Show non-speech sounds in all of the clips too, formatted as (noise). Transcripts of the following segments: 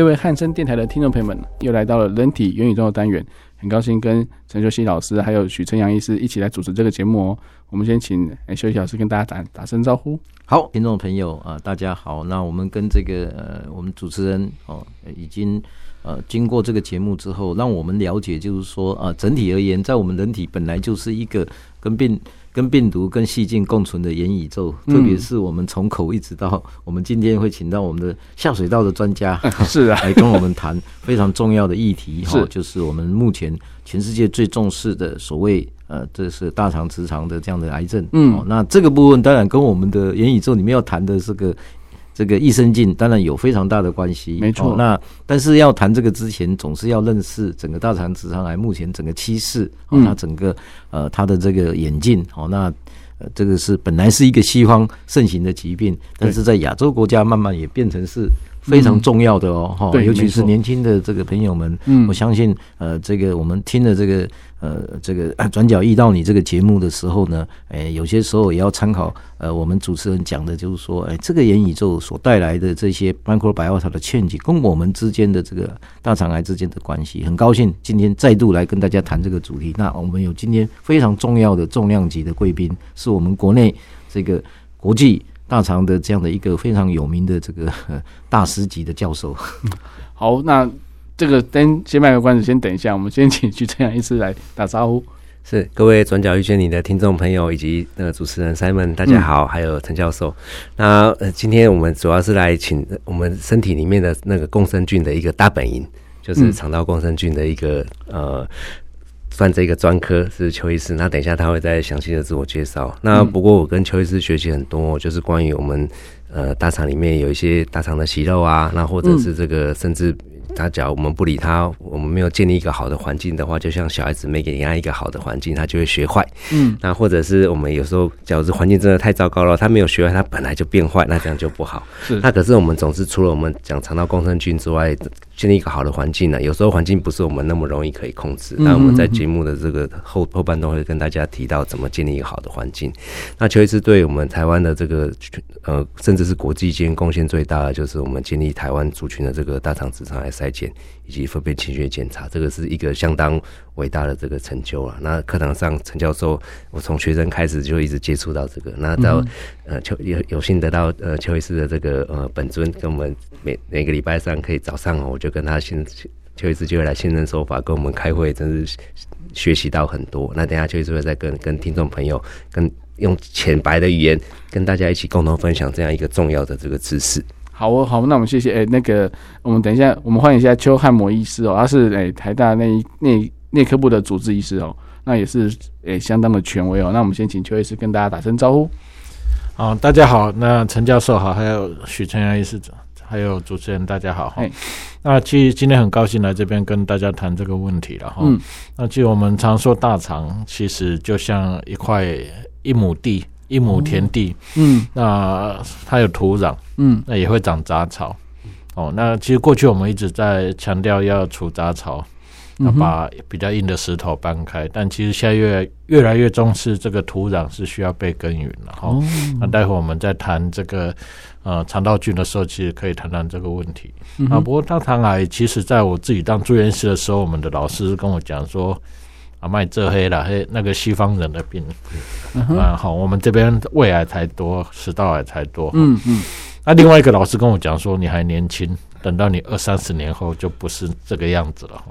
各位汉声电台的听众朋友们，又来到了人体元宇宙的单元，很高兴跟陈秀熙老师还有许春阳医师一起来主持这个节目哦。我们先请哎秀熙老师跟大家打打声招呼。好，听众朋友啊，大家好。那我们跟这个呃，我们主持人哦，已经呃经过这个节目之后，让我们了解，就是说啊，整体而言，在我们人体本来就是一个跟病。跟病毒、跟细菌共存的元宇宙，特别是我们从口一直到我们今天会请到我们的下水道的专家，(laughs) 是啊，(laughs) 来跟我们谈非常重要的议题哈，就是我们目前全世界最重视的所谓呃，这是大肠直肠的这样的癌症。嗯，那这个部分当然跟我们的元宇宙里面要谈的这个。这个益生菌当然有非常大的关系，没错。那但是要谈这个之前，总是要认识整个大肠直肠癌目前整个趋势，哦，那整个呃它的这个演进，哦，那呃这个是本来是一个西方盛行的疾病，但是在亚洲国家慢慢也变成是。非常重要的哦，哈，尤其是年轻的这个朋友们，嗯，我相信，呃，这个我们听了这个，呃，这个转角遇到你这个节目的时候呢，哎，有些时候也要参考，呃，我们主持人讲的，就是说，哎，这个元宇宙所带来的这些 microbiota 的陷阱，跟我们之间的这个大肠癌之间的关系，很高兴今天再度来跟大家谈这个主题。那我们有今天非常重要的重量级的贵宾，是我们国内这个国际。大肠的这样的一个非常有名的这个 (laughs) 大师级的教授。(laughs) 好，那这个先先卖个关子，先等一下，我们先请许承阳医师来打招呼。是各位转角遇见你的听众朋友以及那个主持人 Simon，大家好，嗯、还有陈教授。那呃，今天我们主要是来请我们身体里面的那个共生菌的一个大本营，就是肠道共生菌的一个、嗯、呃。算这个专科是邱医师，那等一下他会再详细的自我介绍。那不过我跟邱医师学习很多，就是关于我们呃大肠里面有一些大肠的息肉啊，那或者是这个甚至。他假如我们不理他，我们没有建立一个好的环境的话，就像小孩子没给人家一个好的环境，他就会学坏。嗯，那或者是我们有时候，假如是环境真的太糟糕了，他没有学坏，他本来就变坏，那这样就不好。是，那可是我们总是除了我们讲肠道共生菌之外，建立一个好的环境呢，有时候环境不是我们那么容易可以控制。那我们在节目的这个后后半段会跟大家提到怎么建立一个好的环境。那邱医师对我们台湾的这个呃，甚至是国际间贡献最大的，就是我们建立台湾族群的这个大肠直肠癌筛检以及粪便清血检查，这个是一个相当伟大的这个成就啊。那课堂上，陈教授，我从学生开始就一直接触到这个，那到呃邱有有幸得到呃邱医师的这个呃本尊，跟我们每每个礼拜三可以早上哦我就跟他先邱医师就会来现身说法，跟我们开会，真是学习到很多。那等下邱医师会再跟跟听众朋友，跟用浅白的语言跟大家一起共同分享这样一个重要的这个知识。好哦，好，那我们谢谢。哎、欸，那个，我们等一下，我们欢迎一下邱汉模医师哦，他是哎、欸、台大内内内科部的主治医师哦，那也是哎、欸、相当的权威哦。那我们先请邱医师跟大家打声招呼。好，大家好，那陈教授好，还有许承阳医师长，还有主持人大家好哈。欸、那其实今天很高兴来这边跟大家谈这个问题了哈。嗯。那其实我们常说大肠其实就像一块一亩地。一亩田地，嗯，那它有土壤，嗯，那也会长杂草，哦，那其实过去我们一直在强调要除杂草，要把比较硬的石头搬开，但其实现在越越来越重视这个土壤是需要被耕耘了哈。哦，那待会我们在谈这个呃肠道菌的时候，其实可以谈谈这个问题。啊，不过大肠癌其实在我自己当住院医师的时候，我们的老师跟我讲说。啊，卖这黑了，黑那个西方人的病，嗯、好，我们这边胃癌才多，食道癌才多，嗯嗯。那另外一个老师跟我讲说，你还年轻，等到你二三十年后就不是这个样子了哈。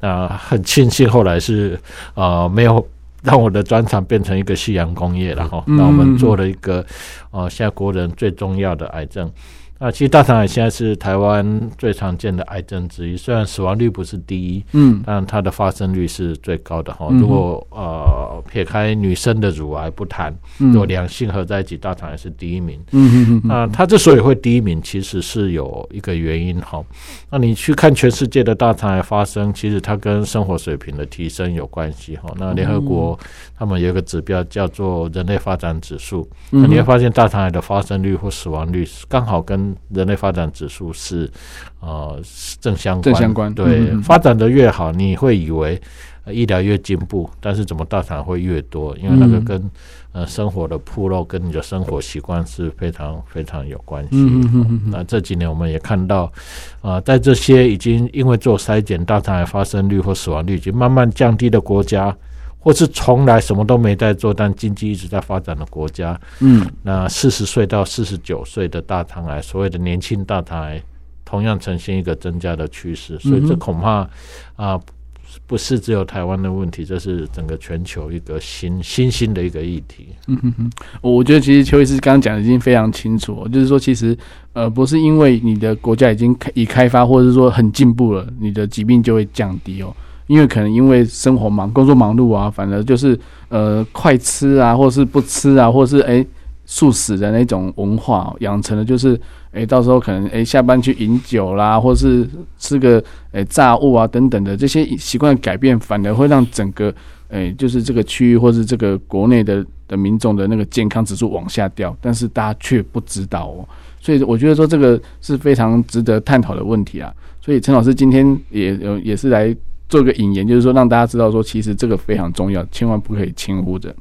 那很庆幸后来是呃没有让我的专长变成一个夕阳工业了哈。那我们做了一个呃现在国人最重要的癌症。啊，其实大肠癌现在是台湾最常见的癌症之一，虽然死亡率不是第一，嗯，但它的发生率是最高的哈。如果呃撇开女生的乳癌不谈，如果两性合在一起，大肠癌是第一名。嗯嗯嗯。啊，它之所以会第一名，其实是有一个原因哈。那你去看全世界的大肠癌发生，其实它跟生活水平的提升有关系哈。那联合国他们有一个指标叫做人类发展指数，那你会发现大肠癌的发生率或死亡率刚好跟人类发展指数是呃正相关，正相关。对，嗯、发展的越好，你会以为、呃、医疗越进步，但是怎么大肠会越多？因为那个跟、嗯、呃生活的铺路跟你的生活习惯是非常非常有关系。那这几年我们也看到，啊、呃，在这些已经因为做筛检，大肠癌发生率或死亡率已经慢慢降低的国家。或是从来什么都没在做，但经济一直在发展的国家，嗯，那四十岁到四十九岁的大肠癌，所谓的年轻大肠癌，同样呈现一个增加的趋势，所以这恐怕啊、呃，不是只有台湾的问题，这是整个全球一个新新兴的一个议题。嗯哼哼，我觉得其实邱医师刚刚讲的已经非常清楚，就是说其实呃，不是因为你的国家已经开已开发，或者是说很进步了，你的疾病就会降低哦。因为可能因为生活忙、工作忙碌啊，反而就是呃快吃啊，或是不吃啊，或是哎素食的那种文化养成了，就是哎到时候可能哎下班去饮酒啦，或是吃个哎炸物啊等等的这些习惯改变，反而会让整个哎就是这个区域或是这个国内的的民众的那个健康指数往下掉，但是大家却不知道哦，所以我觉得说这个是非常值得探讨的问题啊。所以陈老师今天也有也是来。做个引言，就是说让大家知道说，其实这个非常重要，千万不可以轻忽着。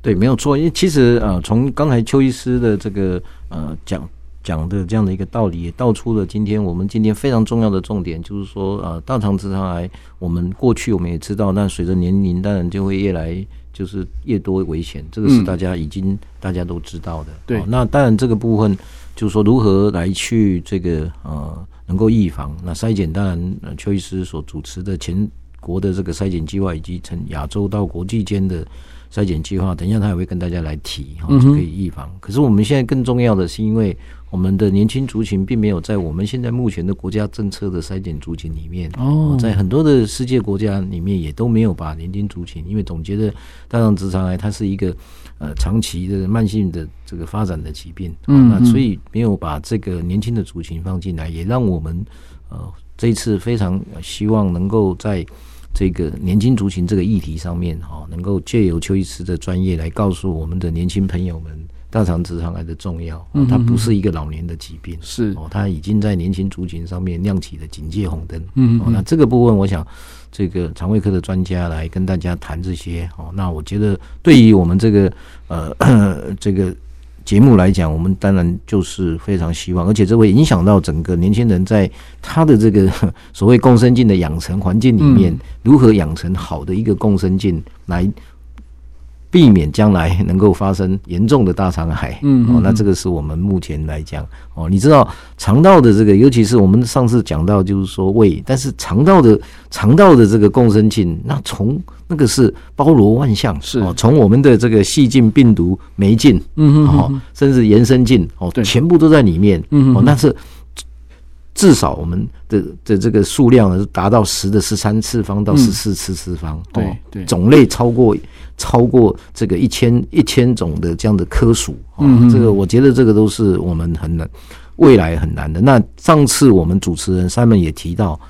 对，没有错。因为其实呃，从刚才邱医师的这个呃讲讲的这样的一个道理，也道出了今天我们今天非常重要的重点，就是说呃，大肠直肠癌，我们过去我们也知道，但随着年龄当然就会越来就是越多危险，这个是大家已经大家都知道的。对、那当然这个部分就是说如何来去这个呃。能够预防，那筛检当然，邱医师所主持的全国的这个筛检计划，以及从亚洲到国际间的筛检计划，等一下他也会跟大家来提，哈，就可以预防。可是我们现在更重要的是，因为我们的年轻族群并没有在我们现在目前的国家政策的筛检族群里面，哦，在很多的世界国家里面也都没有把年轻族群，因为总觉得大肠直肠癌它是一个。呃，长期的慢性的这个发展的疾病，嗯，那所以没有把这个年轻的族群放进来，也让我们呃这一次非常希望能够在这个年轻族群这个议题上面哈，能够借由邱医师的专业来告诉我们的年轻朋友们，大肠直肠癌的重要，它不是一个老年的疾病，是哦，它已经在年轻族群上面亮起了警戒红灯，嗯，那这个部分我想。这个肠胃科的专家来跟大家谈这些哦，那我觉得对于我们这个呃 (clears throat) 这个节目来讲，我们当然就是非常希望，而且这会影响到整个年轻人在他的这个 (laughs) 所谓共生镜的养成环境里面，如何养成好的一个共生镜来。避免将来能够发生严重的大肠癌，嗯，哦，那这个是我们目前来讲，哦，你知道肠道的这个，尤其是我们上次讲到，就是说胃，但是肠道的肠道的这个共生性，那从那个是包罗万象，是。哦，从我们的这个细菌、病毒、霉菌，嗯嗯，哦，甚至延伸菌，哦，对，全部都在里面，嗯。哦，那是。至少我们的的这个数量是达到十的十三次方到十四次次方，对、嗯、对，种类超过超过这个一千一千种的这样的科属，嗯，这个我觉得这个都是我们很难未来很难的。那上次我们主持人 Simon 也提到，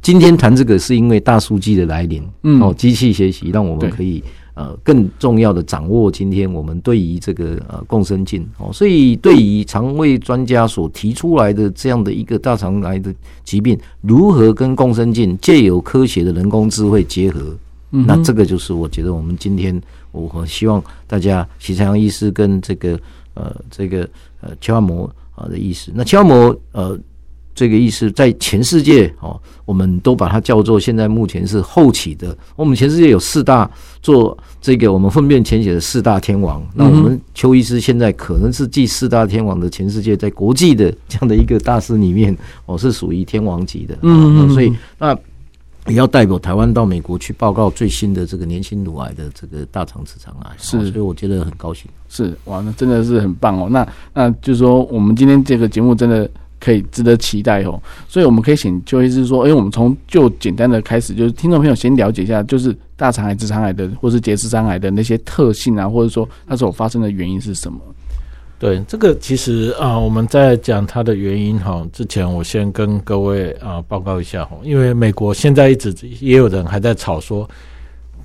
今天谈这个是因为大数据的来临，嗯，哦，机器学习让我们可以。呃，更重要的掌握，今天我们对于这个呃共生菌。哦，所以对于肠胃专家所提出来的这样的一个大肠癌的疾病，如何跟共生菌借由科学的人工智慧结合，嗯、那这个就是我觉得我们今天我很希望大家许承阳医师跟这个呃这个呃邱按摩啊的意思，那邱按摩呃。这个意思，在全世界哦，我们都把它叫做现在目前是后起的。我们全世界有四大做这个我们粪便潜血的四大天王，那我们邱医师现在可能是继四大天王的全世界在国际的这样的一个大师里面，哦，是属于天王级的。嗯，所以那也要代表台湾到美国去报告最新的这个年轻乳癌的这个大肠直肠癌。是，所以我觉得很高兴。是哇，那真的是很棒哦。那那就是说，我们今天这个节目真的。可以值得期待哦，所以我们可以请邱医师说，因为我们从就简单的开始，就是听众朋友先了解一下，就是大肠癌、直肠癌的，或是结直肠癌的那些特性啊，或者说它所发生的原因是什么？对，这个其实啊，我们在讲它的原因哈之前，我先跟各位啊报告一下哈，因为美国现在一直也有人还在吵说。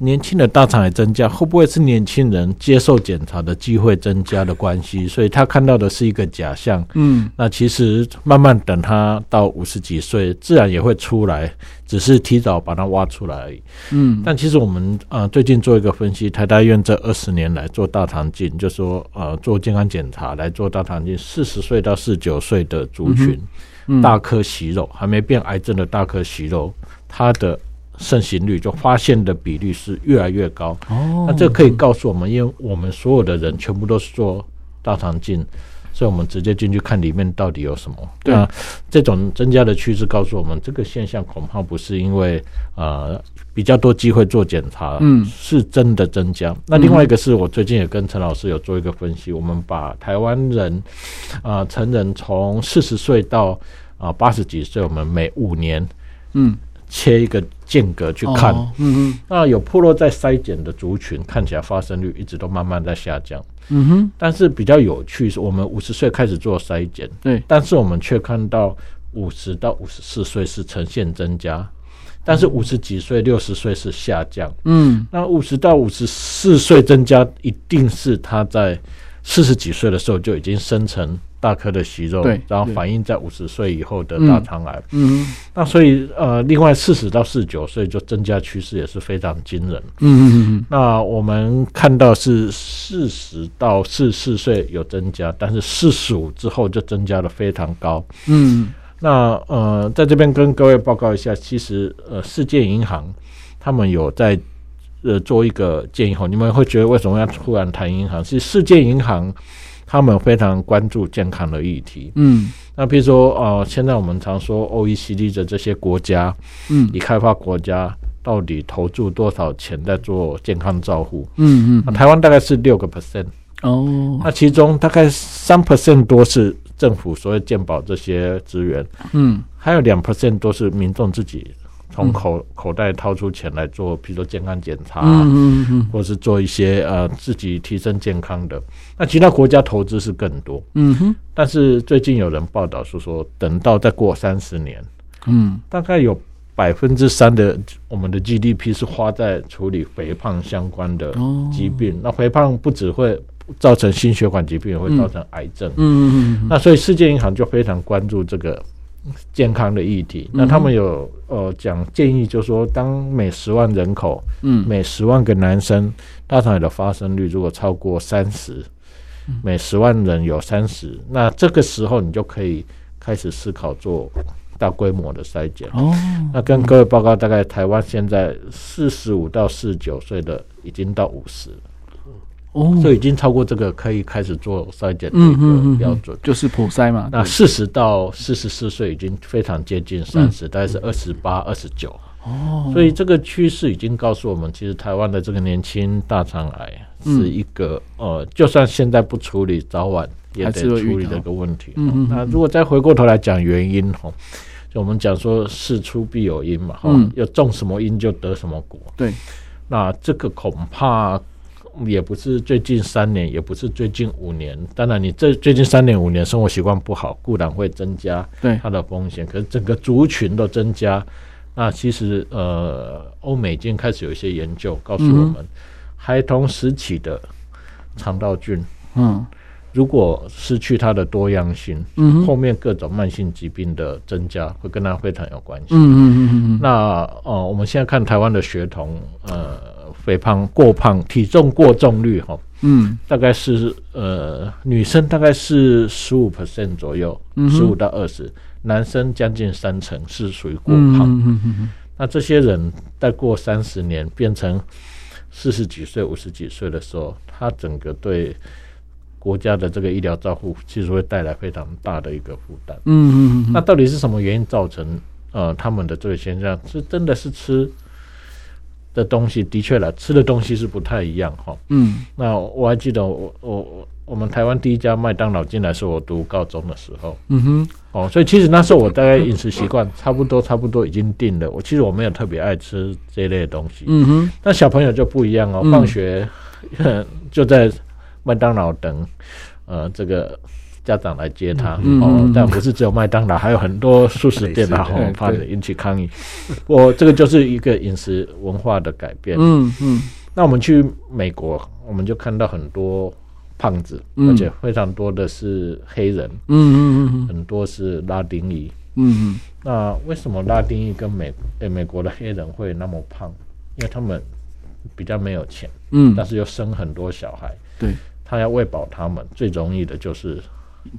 年轻的大肠癌增加，会不会是年轻人接受检查的机会增加的关系？所以他看到的是一个假象。嗯，那其实慢慢等他到五十几岁，自然也会出来，只是提早把它挖出来而已。嗯，但其实我们呃最近做一个分析，台大医院这二十年来做大肠镜，就说呃做健康检查来做大肠镜，四十岁到四十九岁的族群，嗯嗯、大颗息肉还没变癌症的大颗息肉，它的。盛行率就发现的比率是越来越高哦，那这可以告诉我们，因为我们所有的人全部都是做大肠镜，所以我们直接进去看里面到底有什么。对啊，这种增加的趋势告诉我们，这个现象恐怕不是因为呃比较多机会做检查，嗯，是真的增加。那另外一个是我最近也跟陈老师有做一个分析，我们把台湾人啊成人从四十岁到啊八十几岁，我们每五年嗯。切一个间隔去看，哦、嗯哼，那有破落在筛检的族群，看起来发生率一直都慢慢在下降，嗯哼。但是比较有趣是，我们五十岁开始做筛检，对，但是我们却看到五十到五十四岁是呈现增加，但是五十几岁、六十岁是下降，嗯。那五十到五十四岁增加，一定是他在四十几岁的时候就已经生成。大颗的息肉，对，然后反映在五十岁以后的大肠癌。嗯，那所以呃，另外四十到四十九岁就增加趋势也是非常惊人。嗯嗯嗯。那我们看到是四十到四十四岁有增加，但是四十五之后就增加的非常高。嗯，那呃，在这边跟各位报告一下，其实呃，世界银行他们有在呃做一个建议后，你们会觉得为什么要突然谈银行？是世界银行。他们非常关注健康的议题，嗯，那比如说，呃，现在我们常说 OECD 的这些国家，嗯，已开发国家到底投注多少钱在做健康照护？嗯嗯，那台湾大概是六个 percent，哦，那其中大概三 percent 多是政府所谓健保这些资源，嗯，还有两 percent 多是民众自己。从口口袋掏出钱来做，比如说健康检查，嗯嗯嗯，或者是做一些呃自己提升健康的。那其他国家投资是更多，嗯哼。但是最近有人报道是说，等到再过三十年，嗯，大概有百分之三的我们的 GDP 是花在处理肥胖相关的疾病。那肥胖不只会造成心血管疾病，也会造成癌症。嗯嗯嗯。那所以世界银行就非常关注这个。健康的议题，那他们有呃讲建议，就是说，当每十万人口，嗯，每十万个男生大肠癌的发生率如果超过三十，每十万人有三十，那这个时候你就可以开始思考做大规模的筛检。哦，那跟各位报告，大概台湾现在四十五到四十九岁的已经到五十。哦，所以已经超过这个可以开始做筛检的一个标准，就是普筛嘛。那四十到四十四岁已经非常接近三十，大概是二十八、二十九。哦，所以这个趋势已经告诉我们，其实台湾的这个年轻大肠癌是一个呃，就算现在不处理，早晚也得处理这个问题。嗯，那如果再回过头来讲原因哈，就我们讲说事出必有因嘛，哈，要种什么因就得什么果。对，那这个恐怕。也不是最近三年，也不是最近五年。当然，你这最近三年五年生活习惯不好，固然会增加对它的风险。可是整个族群都增加，那其实呃，欧美已经开始有一些研究告诉我们，嗯、孩童时期的肠道菌，嗯，如果失去它的多样性，嗯，后面各种慢性疾病的增加会跟它非常有关系。嗯嗯嗯嗯。那呃，我们现在看台湾的学童，呃。肥胖、过胖、体重过重率，哈，嗯，大概是呃，女生大概是十五 percent 左右，十五到二十，男生将近三成是属于过胖。嗯嗯嗯嗯、那这些人再过三十年变成四十几岁、五十几岁的时候，他整个对国家的这个医疗照护其实会带来非常大的一个负担。嗯嗯嗯。那到底是什么原因造成呃他们的这个现象？是真的是吃的东西的确了，吃的东西是不太一样哈。嗯。那我还记得我我我。我们台湾第一家麦当劳进来是我读高中的时候，嗯哼，哦，所以其实那时候我大概饮食习惯差不多，差不多已经定了。我其实我没有特别爱吃这类的东西，嗯哼。但小朋友就不一样哦，放学 (laughs) 就在麦当劳等，呃，这个家长来接他，哦，但不是只有麦当劳，还有很多素食店啊，哦，怕引起抗议。我这个就是一个饮食文化的改变，嗯嗯。那我们去美国，我们就看到很多。胖子，而且非常多的是黑人，嗯嗯嗯，很多是拉丁裔，嗯嗯。那为什么拉丁裔跟美诶美国的黑人会那么胖？因为他们比较没有钱，嗯，但是又生很多小孩，对，他要喂饱他们，最容易的就是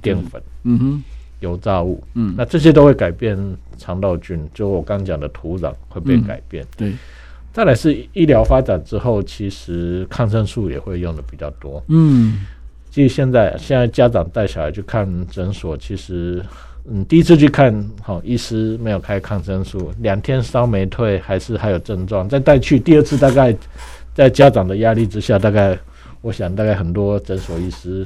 淀粉，嗯哼，油炸物，嗯，那这些都会改变肠道菌，就我刚讲的土壤会被改变，对。再来是医疗发展之后，其实抗生素也会用的比较多，嗯。其实现在，现在家长带小孩去看诊所，其实，嗯，第一次去看，好，医师没有开抗生素，两天烧没退，还是还有症状，再带去第二次，大概在家长的压力之下，大概我想，大概很多诊所医师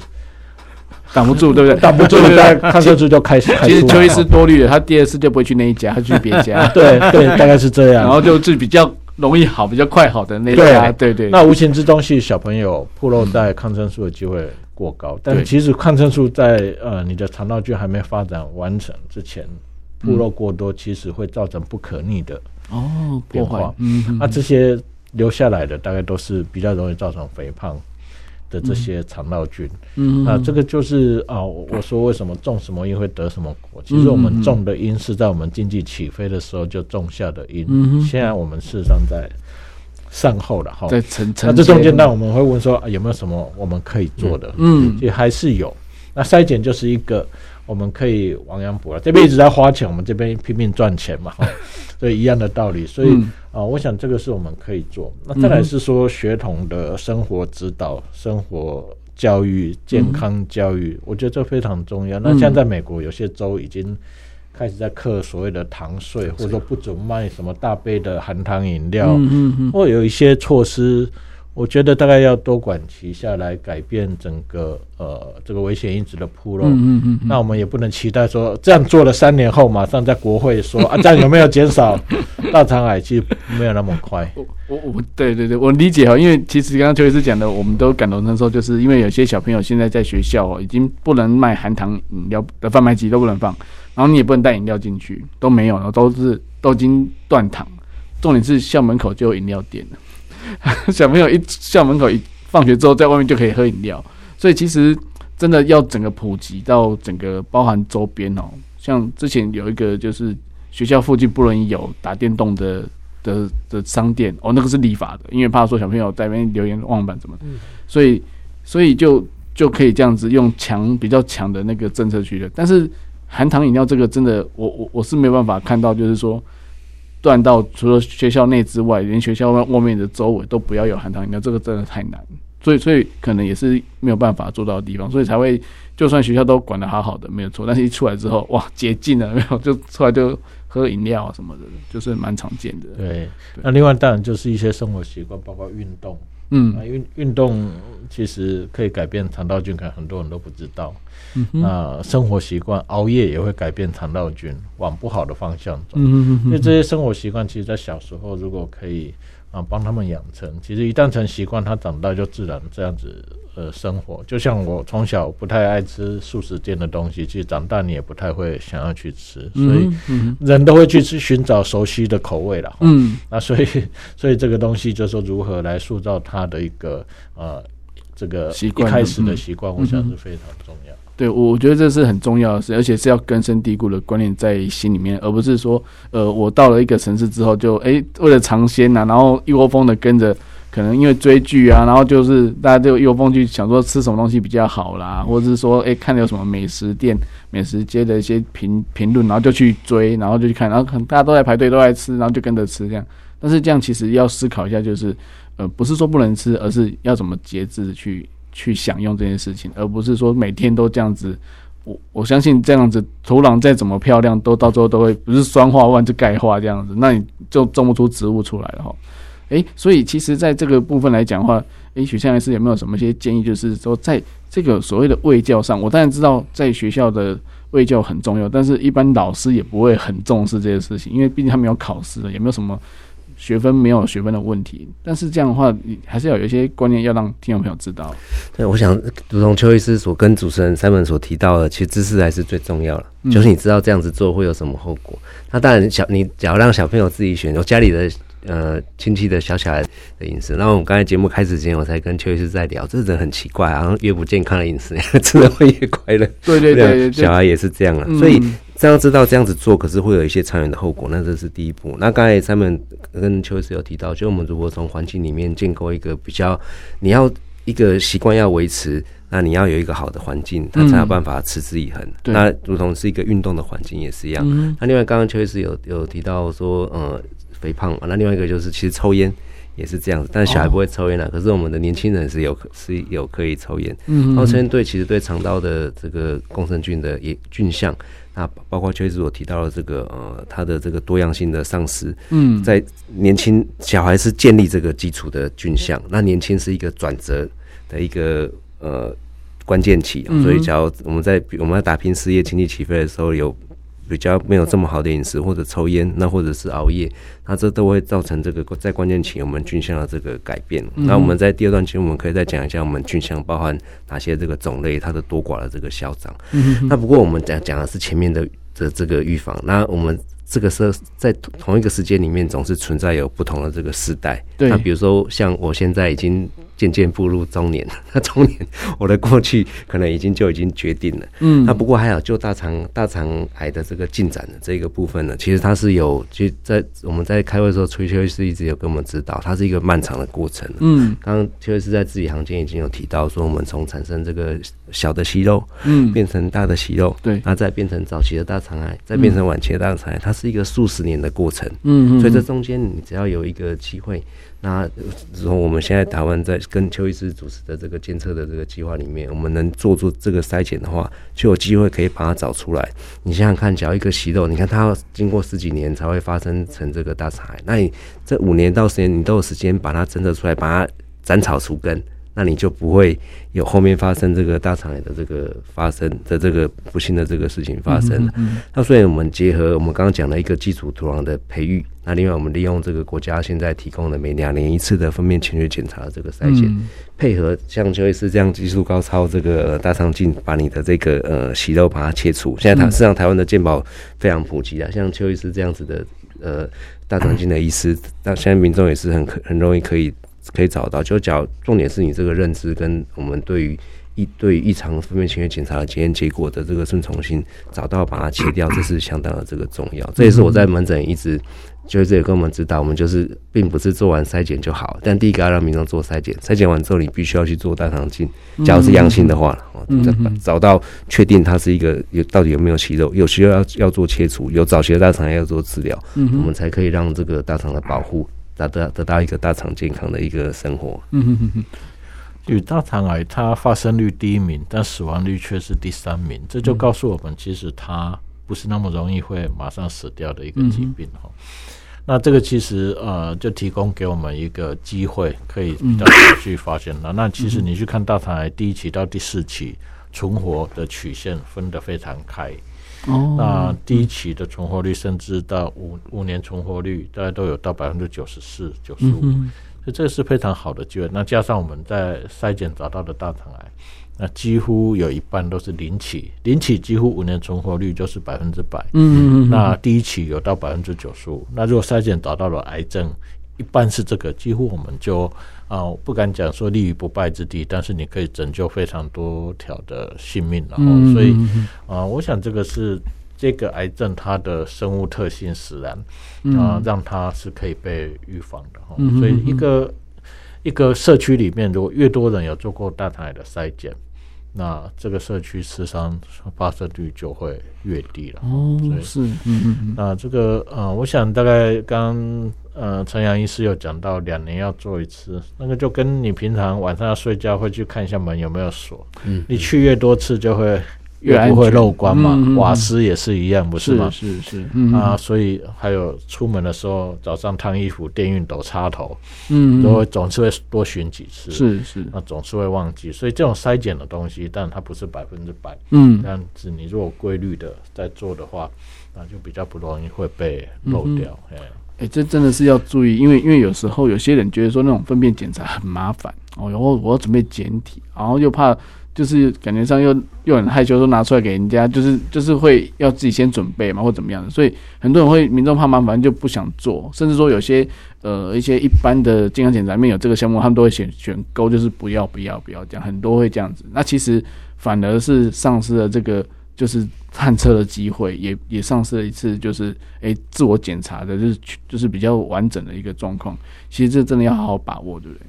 挡不住，对不对？挡不住，对对，抗生素就开始。其实邱医师多虑了，他第二次就不会去那一家，他去别家。对对，大概是这样，然后就是比较容易好、比较快好的那家。对对，那无形之中，其实小朋友暴露在抗生素的机会过高，但其实抗生素在呃你的肠道菌还没发展完成之前，暴露过多，其实会造成不可逆的哦变化。嗯，那这些留下来的大概都是比较容易造成肥胖的这些肠道菌。嗯，那这个就是啊，我说为什么种什么因会得什么果？其实我们种的因是在我们经济起飞的时候就种下的因。嗯，现在我们事实上在。善后了哈，在那这中间，那我们会问说、啊、有没有什么我们可以做的？嗯，也还是有。那筛检就是一个我们可以亡羊补牢，这边一直在花钱，我们这边拼命赚钱嘛，(laughs) 所以一样的道理。所以啊、呃，我想这个是我们可以做。那再来是说学童的生活指导、生活教育、健康教育，我觉得这非常重要。那现在在美国有些州已经。开始在课所谓的糖税，或者说不准卖什么大杯的含糖饮料，或有一些措施，我觉得大概要多管齐下来改变整个呃这个危险因子的鋪路。嗯嗯。那我们也不能期待说这样做了三年后马上在国会说 (laughs) 啊，这样有没有减少 (laughs) 大肠癌？其实没有那么快。我我我对对对，我理解哈，因为其实刚刚邱医师讲的，我们都感同身受，就是因为有些小朋友现在在学校哦，已经不能卖含糖饮料的贩卖机都不能放。然后你也不能带饮料进去，都没有了，都是都已经断糖。重点是校门口就有饮料店了，(laughs) 小朋友一校门口一放学之后，在外面就可以喝饮料。所以其实真的要整个普及到整个包含周边哦，像之前有一个就是学校附近不容易有打电动的的的商店哦，那个是立法的，因为怕说小朋友在那边留言忘板怎么，所以所以就就可以这样子用强比较强的那个政策去的，但是。含糖饮料这个真的，我我我是没有办法看到，就是说断到除了学校内之外，连学校外面的周围都不要有含糖饮料，这个真的太难，所以所以可能也是没有办法做到的地方，所以才会就算学校都管得好好的没有错，但是一出来之后，哇，解禁了没有，就出来就喝饮料啊什么的，就是蛮常见的。对，对那另外当然就是一些生活习惯，包括运动。嗯，运运动其实可以改变肠道菌，可能很多人都不知道。嗯哼，那生活习惯，熬夜也会改变肠道菌，往不好的方向走。嗯哼哼哼，因为这些生活习惯，其实在小时候如果可以啊帮他们养成，其实一旦成习惯，他长大就自然这样子。呃，生活就像我从小不太爱吃素食店的东西，其实长大你也不太会想要去吃，所以人都会去去寻找熟悉的口味了。嗯，那所以所以这个东西就是说如何来塑造他的一个呃这个一开始的习惯，我想是非常重要。对，我觉得这是很重要的事，而且是要根深蒂固的观念在心里面，而不是说呃我到了一个城市之后就哎为了尝鲜呐，然后一窝蜂的跟着。可能因为追剧啊，然后就是大家就一窝蜂去想说吃什么东西比较好啦，或者是说，哎、欸，看有什么美食店、美食街的一些评评论，然后就去追，然后就去看，然后可能大家都在排队，都在吃，然后就跟着吃这样。但是这样其实要思考一下，就是呃，不是说不能吃，而是要怎么节制去去享用这件事情，而不是说每天都这样子。我我相信这样子土壤再怎么漂亮，都到最后都会不是酸化，万就钙化这样子，那你就种不出植物出来了哈。诶、所以其实在这个部分来讲的话，诶、许圣阳医师有没有什么一些建议？就是说，在这个所谓的卫教上，我当然知道在学校的卫教很重要，但是一般老师也不会很重视这些事情，因为毕竟他没有考试了，也没有什么。学分没有学分的问题，但是这样的话，你还是要有一些观念要让听众朋友知道。对，我想如同邱医师所跟主持人 Simon 所提到的，其实知识还是最重要的，嗯、就是你知道这样子做会有什么后果。那当然小，小你只要让小朋友自己选，我家里的呃亲戚的小小孩的饮食。然后我们刚才节目开始之前，我才跟邱医师在聊，这人很奇怪，好像越不健康的饮食，(laughs) 吃的会越快乐。对对对，对，对，小孩也是这样啊，所以。嗯这样知道这样子做，可是会有一些长远的后果，那这是第一步。那刚才他们跟邱医师有提到，就我们如果从环境里面建构一个比较，你要一个习惯要维持，那你要有一个好的环境，它才有办法持之以恒。嗯、那如同是一个运动的环境也是一样。嗯、那另外刚刚邱医师有有提到说，呃，肥胖，那另外一个就是其实抽烟也是这样子，但小孩不会抽烟啊，可是我们的年轻人是有是有可以抽烟。嗯，然后抽烟对其实对肠道的这个共生菌的也菌相。那包括邱医师所提到的这个呃，他的这个多样性的丧失，嗯，在年轻小孩是建立这个基础的菌相，那年轻是一个转折的一个呃关键期，所以，假如我们在我们在打拼事业、经济起飞的时候有。比较没有这么好的饮食，或者抽烟，那或者是熬夜，那这都会造成这个在关键期我们菌相的这个改变。嗯、那我们在第二段节目，我们可以再讲一下我们菌相包含哪些这个种类，它的多寡的这个消长。嗯、那不过我们讲讲的是前面的的这个预防，那我们。这个是在同一个时间里面，总是存在有不同的这个时代。对，那比如说像我现在已经渐渐步入中年，(laughs) 那中年我的过去可能已经就已经决定了。嗯，那不过还有就大肠大肠癌的这个进展的这个部分呢，其实它是有，其实在我们在开会的时候，崔医师一直有跟我们指导，它是一个漫长的过程。嗯，刚刚邱医师在字里行间已经有提到说，我们从产生这个小的息肉，嗯，变成大的息肉，对，那再变成早期的大肠癌，再变成晚期的大肠癌，它。是一个数十年的过程，嗯，所以这中间你只要有一个机会，那从我们现在台湾在跟邱医师主持的这个监测的这个计划里面，我们能做出这个筛检的话，就有机会可以把它找出来。你想想看，只要一个息肉，你看它要经过十几年才会发生成这个大肠癌，那你这五年到十年，你都有时间把它侦测出来，把它斩草除根。那你就不会有后面发生这个大肠癌的这个发生的这个不幸的这个事情发生了。那所以我们结合我们刚刚讲的一个基础土壤的培育，那另外我们利用这个国家现在提供的每两年一次的粪便潜血检查的这个筛检，配合像邱医师这样技术高超这个大肠镜，把你的这个呃息肉把它切除。现在台实际上台湾的健保非常普及啊，像邱医师这样子的呃大肠镜的医师，那现在民众也是很可很容易可以。可以找到，就讲重点是你这个认知跟我们对于异对于异常粪便潜血检查的检验结果的这个顺从性，找到把它切掉，这是相当的这个重要。这也是我在门诊一直就是这也跟我们指导，我们就是并不是做完筛检就好，但第一个要让民众做筛检，筛检完之后你必须要去做大肠镜，假如是阳性的话，找到确定它是一个有到底有没有息肉，有息肉要要做切除，有早期的大肠癌要做治疗，我们才可以让这个大肠的保护。得得得到一个大肠健康的一个生活。嗯哼哼哼，与大肠癌它发生率第一名，但死亡率却是第三名，这就告诉我们，其实它不是那么容易会马上死掉的一个疾病哈。嗯、那这个其实呃，就提供给我们一个机会，可以比较早去发现了。嗯、那其实你去看大肠癌第一期到第四期存活的曲线分得非常开。哦，那第一期的存活率甚至到五五年存活率，大概都有到百分之九十四、九十五，所以这是非常好的机会。那加上我们在筛检找到的大肠癌，那几乎有一半都是零期，零期几乎五年存活率就是百分之百。嗯嗯，那第一期有到百分之九十五，那如果筛检找到了癌症，一半是这个，几乎我们就。啊，我不敢讲说立于不败之地，但是你可以拯救非常多条的性命，然后，嗯、所以啊，我想这个是这个癌症它的生物特性使然啊，让它是可以被预防的哈。嗯、所以一个一个社区里面，如果越多人有做过大肠癌的筛检，那这个社区刺伤发生率就会越低了。哦，是，嗯嗯嗯。那这个呃，我想大概刚呃陈阳医师有讲到两年要做一次，那个就跟你平常晚上要睡觉会去看一下门有没有锁，嗯，你去越多次就会。越不会漏光嘛，嗯嗯嗯，瓦斯也是一样，不是吗？是是啊，所以还有出门的时候，早上烫衣服，电熨斗插头，嗯，嗯，都会总是会多巡几次，是是，那总是会忘记，所以这种筛检的东西，但它不是百分之百，嗯，但是你如果规律的在做的话，那就比较不容易会被漏掉，哎、嗯，哎、欸，这真的是要注意，因为因为有时候有些人觉得说那种粪便检查很麻烦哦，然后我要准备检体，然后又怕。就是感觉上又又很害羞，说拿出来给人家，就是就是会要自己先准备嘛，或怎么样的，所以很多人会民众怕麻烦就不想做，甚至说有些呃一些一般的健康检查里面有这个项目，他们都会选选勾，就是不要不要不要这样，很多会这样子。那其实反而是丧失了这个就是探测的机会，也也丧失了一次就是诶、欸、自我检查的，就是就是比较完整的一个状况。其实这真的要好好把握，对不对？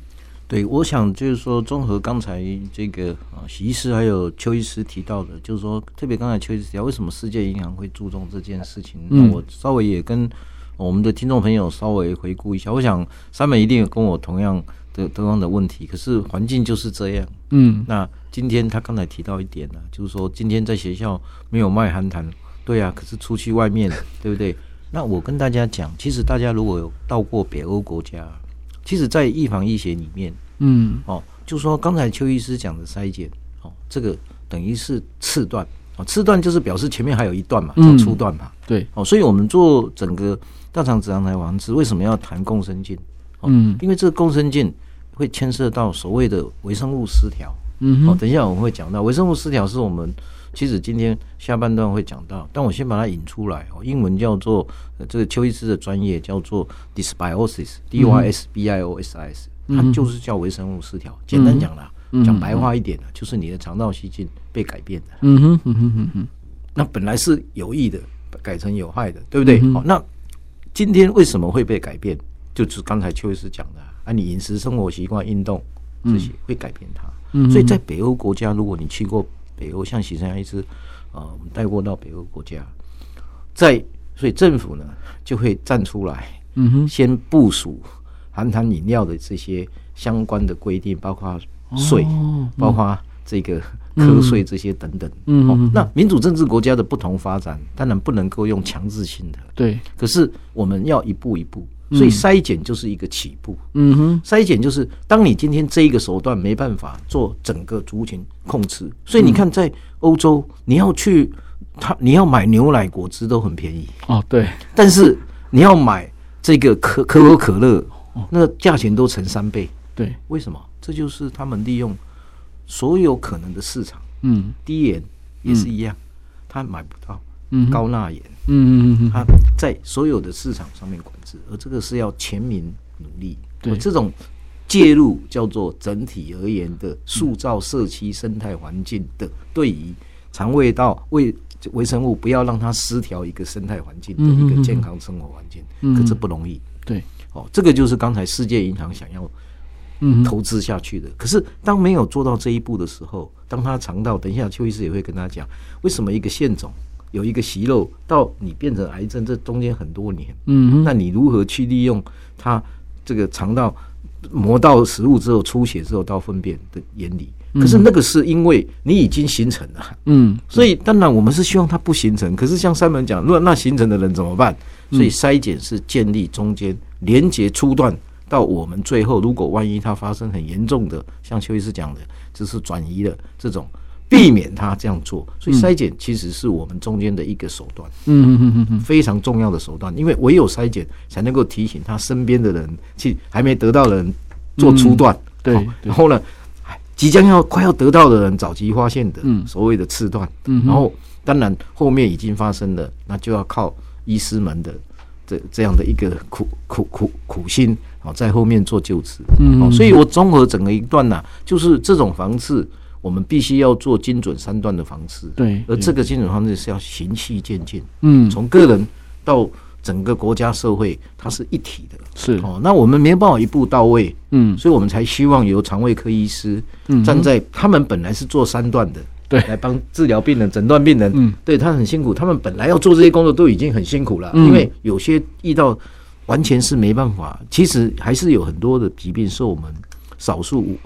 对，我想就是说，综合刚才这个啊，许医师还有邱医师提到的，就是说，特别刚才邱医师提到，为什么世界银行会注重这件事情？嗯、那我稍微也跟我们的听众朋友稍微回顾一下。我想三美一定有跟我同样的同样的问题，可是环境就是这样。嗯，那今天他刚才提到一点呢，就是说今天在学校没有卖寒痰，对啊，可是出去外面，对不对？(laughs) 那我跟大家讲，其实大家如果有到过北欧国家。其实，在预防医学里面，嗯，哦，就说刚才邱医师讲的筛检，哦，这个等于是次段，哦，次段就是表示前面还有一段嘛，叫初段嘛，嗯、对，哦，所以我们做整个大肠直肠癌防治，为什么要谈共生菌？哦、嗯，因为这个共生菌会牵涉到所谓的微生物失调，嗯，哦，等一下我们会讲到微生物失调是我们。其实今天下半段会讲到，但我先把它引出来哦。英文叫做这个邱医师的专业叫做 dysbiosis，d y s b i o s i s，它就是叫微生物失调。简单讲啦，讲白话一点呢，就是你的肠道细菌被改变了。嗯哼嗯哼嗯哼，那本来是有益的，改成有害的，对不对？好，那今天为什么会被改变？就是刚才邱医师讲的啊，你饮食、生活习惯、运动这些会改变它。所以在北欧国家，如果你去过。北欧像许成阳医师，啊，我们带过到北欧国家，在所以政府呢就会站出来，嗯哼，先部署含糖饮料的这些相关的规定，包括税，包括这个课税这些等等，嗯，那民主政治国家的不同发展，当然不能够用强制性的，对，可是我们要一步一步。所以筛检就是一个起步，嗯哼，筛检就是当你今天这一个手段没办法做整个族群控制，所以你看在欧洲，你要去他你要买牛奶果汁都很便宜哦，对，但是你要买这个可可口可乐，那价钱都成三倍，对，为什么？这就是他们利用所有可能的市场，嗯，低盐也是一样，他买不到，嗯，高钠盐。嗯嗯嗯，他在所有的市场上面管制，而这个是要全民努力。对，这种介入叫做整体而言的塑造社区生态环境的，对于肠胃道微微生物不要让它失调一个生态环境的一个健康生活环境，可是不容易。对，哦，这个就是刚才世界银行想要嗯投资下去的。可是当没有做到这一步的时候，当他尝到，等一下邱医师也会跟他讲，为什么一个县总。有一个息肉到你变成癌症，这中间很多年，嗯，那你如何去利用它这个肠道磨到食物之后出血之后到粪便的原理？可是那个是因为你已经形成了，嗯，所以当然我们是希望它不形成。可是像三门讲，如果那形成的人怎么办？所以筛检是建立中间连接初段到我们最后，如果万一它发生很严重的，像邱医师讲的，就是转移了这种。避免他这样做，所以筛检其实是我们中间的一个手段，嗯嗯嗯嗯，非常重要的手段，因为唯有筛检才能够提醒他身边的人，去还没得到的人做初段，对，然后呢，即将要快要得到的人早期发现的，所谓的次段，嗯，然后当然后面已经发生了，那就要靠医师们的这这样的一个苦苦苦苦心，好在后面做救治，嗯，所以我综合整个一段呢，就是这种防治。我们必须要做精准三段的防治，对，而这个精准方式是要循序渐进，嗯，从个人到整个国家社会它是一体的，是。哦。那我们没有办法一步到位，嗯，所以我们才希望由肠胃科医师站在他们本来是做三段的，对，来帮治疗病人、诊断病人，嗯，对他很辛苦，他们本来要做这些工作都已经很辛苦了，因为有些遇到完全是没办法，其实还是有很多的疾病是我们少数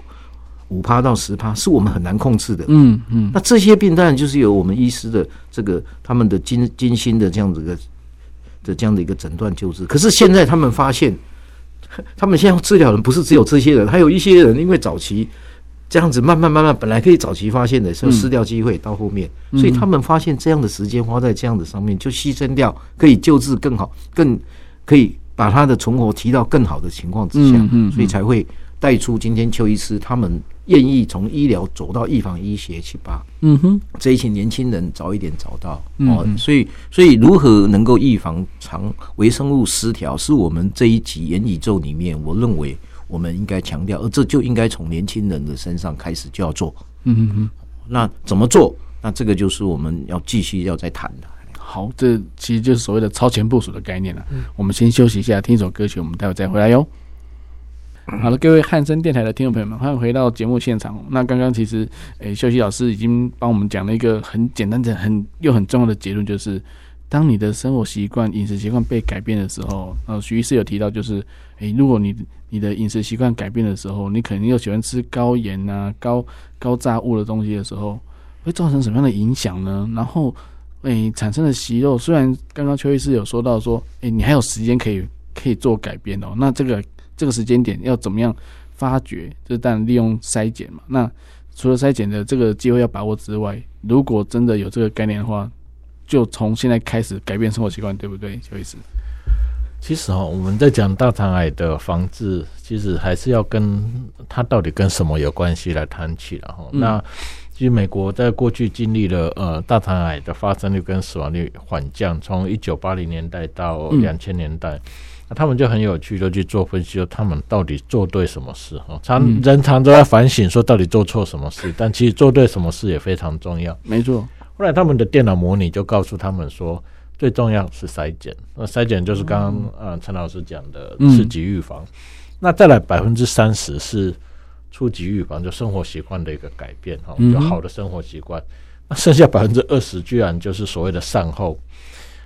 五五趴到十趴是我们很难控制的，嗯嗯，那这些病当然就是由我们医师的这个他们的精精心的这样子的。的这样的一个诊断救治，可是现在他们发现，他们现在治疗的不是只有这些人，还有一些人因为早期这样子慢慢慢慢，本来可以早期发现的，就失掉机会到后面，所以他们发现这样的时间花在这样的上面，就牺牲掉可以救治更好，更可以把他的存活提到更好的情况之下，所以才会带出今天邱医师他们。愿意从医疗走到预防医学去吧，嗯哼，这一群年轻人早一点找到嗯哦，所以所以如何能够预防肠微生物失调，是我们这一集元宇宙里面，我认为我们应该强调，而这就应该从年轻人的身上开始就要做，嗯哼哼，那怎么做？那这个就是我们要继续要再谈的。好，这其实就是所谓的超前部署的概念了。嗯我们先休息一下，听一首歌曲，我们待会再回来哟。好了，各位汉声电台的听众朋友们，欢迎回到节目现场。那刚刚其实，诶，秀熙老师已经帮我们讲了一个很简单的、很又很重要的结论，就是当你的生活习惯、饮食习惯被改变的时候，呃，徐医师有提到，就是，诶，如果你你的饮食习惯改变的时候，你可能又喜欢吃高盐啊、高高炸物的东西的时候，会造成什么样的影响呢？然后，诶，产生的息肉，虽然刚刚邱医师有说到说，诶，你还有时间可以可以做改变哦，那这个。这个时间点要怎么样发掘？就是当然利用筛检嘛。那除了筛检的这个机会要把握之外，如果真的有这个概念的话，就从现在开始改变生活习惯，对不对？邱医师，其实哦，我们在讲大肠癌的防治，其实还是要跟它到底跟什么有关系来谈起了哈。那其实美国在过去经历了呃大肠癌的发生率跟死亡率缓降，从一九八零年代到两千年代。那、啊、他们就很有趣，就去做分析，说他们到底做对什么事？哈，常人常都在反省，说到底做错什么事？但其实做对什么事也非常重要。没错。后来他们的电脑模拟就告诉他们说，最重要是筛检。那筛检就是刚刚呃陈老师讲的次级预防。那再来百分之三十是初级预防，就生活习惯的一个改变，哈，就好的生活习惯。那剩下百分之二十居然就是所谓的善后。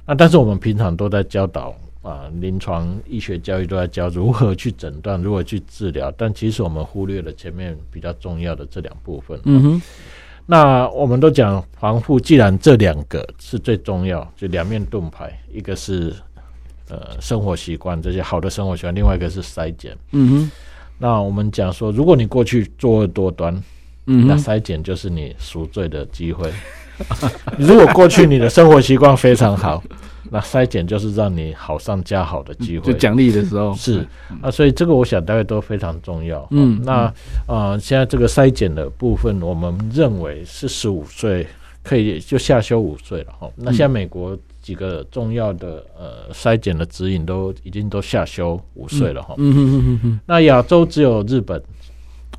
那但是我们平常都在教导。啊，临床医学教育都在教如何去诊断，如何去治疗，但其实我们忽略了前面比较重要的这两部分。嗯哼，那我们都讲防护，既然这两个是最重要，就两面盾牌，一个是呃生活习惯，这些好的生活习惯，另外一个是筛检。嗯哼，那我们讲说，如果你过去作恶多端，嗯，那筛检就是你赎罪的机会。(laughs) 如果过去你的生活习惯非常好。(laughs) 那筛检就是让你好上加好的机会，就奖励的时候是啊，所以这个我想大概都非常重要。嗯，那呃，现在这个筛检的部分，我们认为是十五岁可以就下修五岁了哈。那现在美国几个重要的呃筛检的指引都已经都下修五岁了哈。嗯嗯嗯嗯。那亚洲只有日本，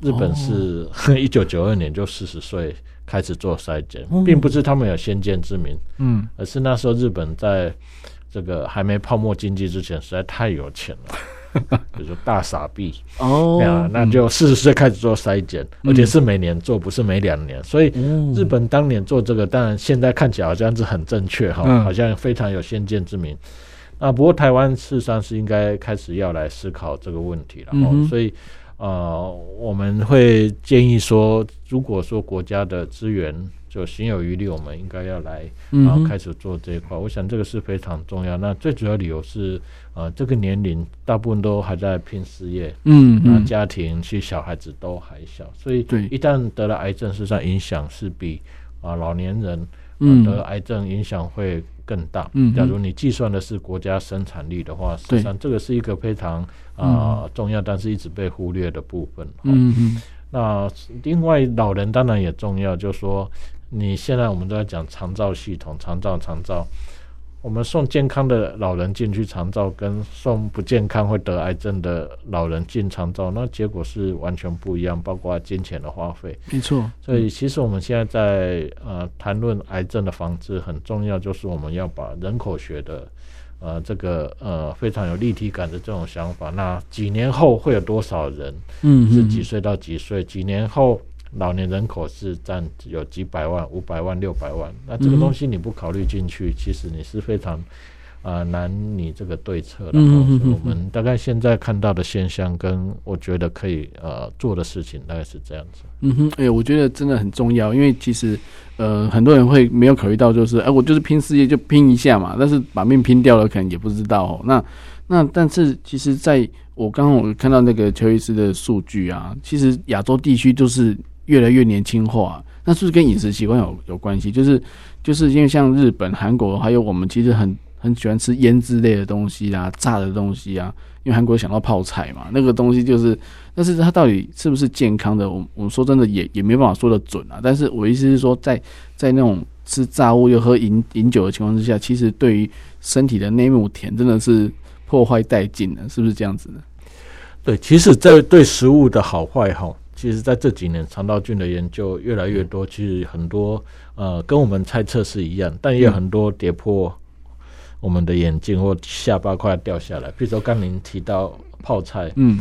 日本是 (laughs) 一九九二年就四十岁。开始做筛检，并不是他们有先见之明，嗯，而是那时候日本在这个还没泡沫经济之前，实在太有钱了，(laughs) 就是大傻逼。哦，那就四十岁开始做筛检，而且是每年做，不是每两年，所以日本当年做这个，当然现在看起来好像是很正确哈，好像非常有先见之明。那，不过台湾事实上是应该开始要来思考这个问题了，哈，所以。呃，我们会建议说，如果说国家的资源就心有余力，我们应该要来啊开始做这一块。我想这个是非常重要。那最主要理由是，呃，这个年龄大部分都还在拼事业，嗯，那家庭其实小孩子都还小，所以对一旦得了癌症，实际上影响是比啊老年人得了癌症影响会更大。嗯，假如你计算的是国家生产力的话，实际上这个是一个非常。啊、呃，重要但是一直被忽略的部分。嗯嗯。那另外，老人当然也重要，就是说，你现在我们都在讲长照系统，长照长照。我们送健康的老人进去长照，跟送不健康会得癌症的老人进长照，那结果是完全不一样，包括金钱的花费。没错，所以其实我们现在在呃谈论癌症的防治，很重要就是我们要把人口学的呃这个呃非常有立体感的这种想法，那几年后会有多少人？嗯，是几岁到几岁？几年后？老年人口是占有几百万、五百万、六百万，那这个东西你不考虑进去，嗯、其实你是非常啊、呃、男女这个对策的。嗯，所以我们大概现在看到的现象，跟我觉得可以呃做的事情，大概是这样子。嗯哼，哎、欸，我觉得真的很重要，因为其实呃很多人会没有考虑到，就是哎、欸，我就是拼事业就拼一下嘛，但是把命拼掉了，可能也不知道哦。那那但是其实在我刚刚我看到那个邱医师的数据啊，其实亚洲地区就是。越来越年轻化，那是不是跟饮食习惯有有关系？就是就是因为像日本、韩国，还有我们其实很很喜欢吃腌制类的东西啊，炸的东西啊。因为韩国想到泡菜嘛，那个东西就是，但是它到底是不是健康的？我我们说真的也也没办法说的准啊。但是我意思是说在，在在那种吃炸物又喝饮饮酒的情况之下，其实对于身体的内幕甜真的是破坏殆尽了，是不是这样子呢？对，其实这对食物的好坏哈。其实，在这几年肠道菌的研究越来越多，其实很多呃，跟我们猜测是一样，但也有很多跌破我们的眼睛或下巴快要掉下来。比如说，刚您提到泡菜，嗯，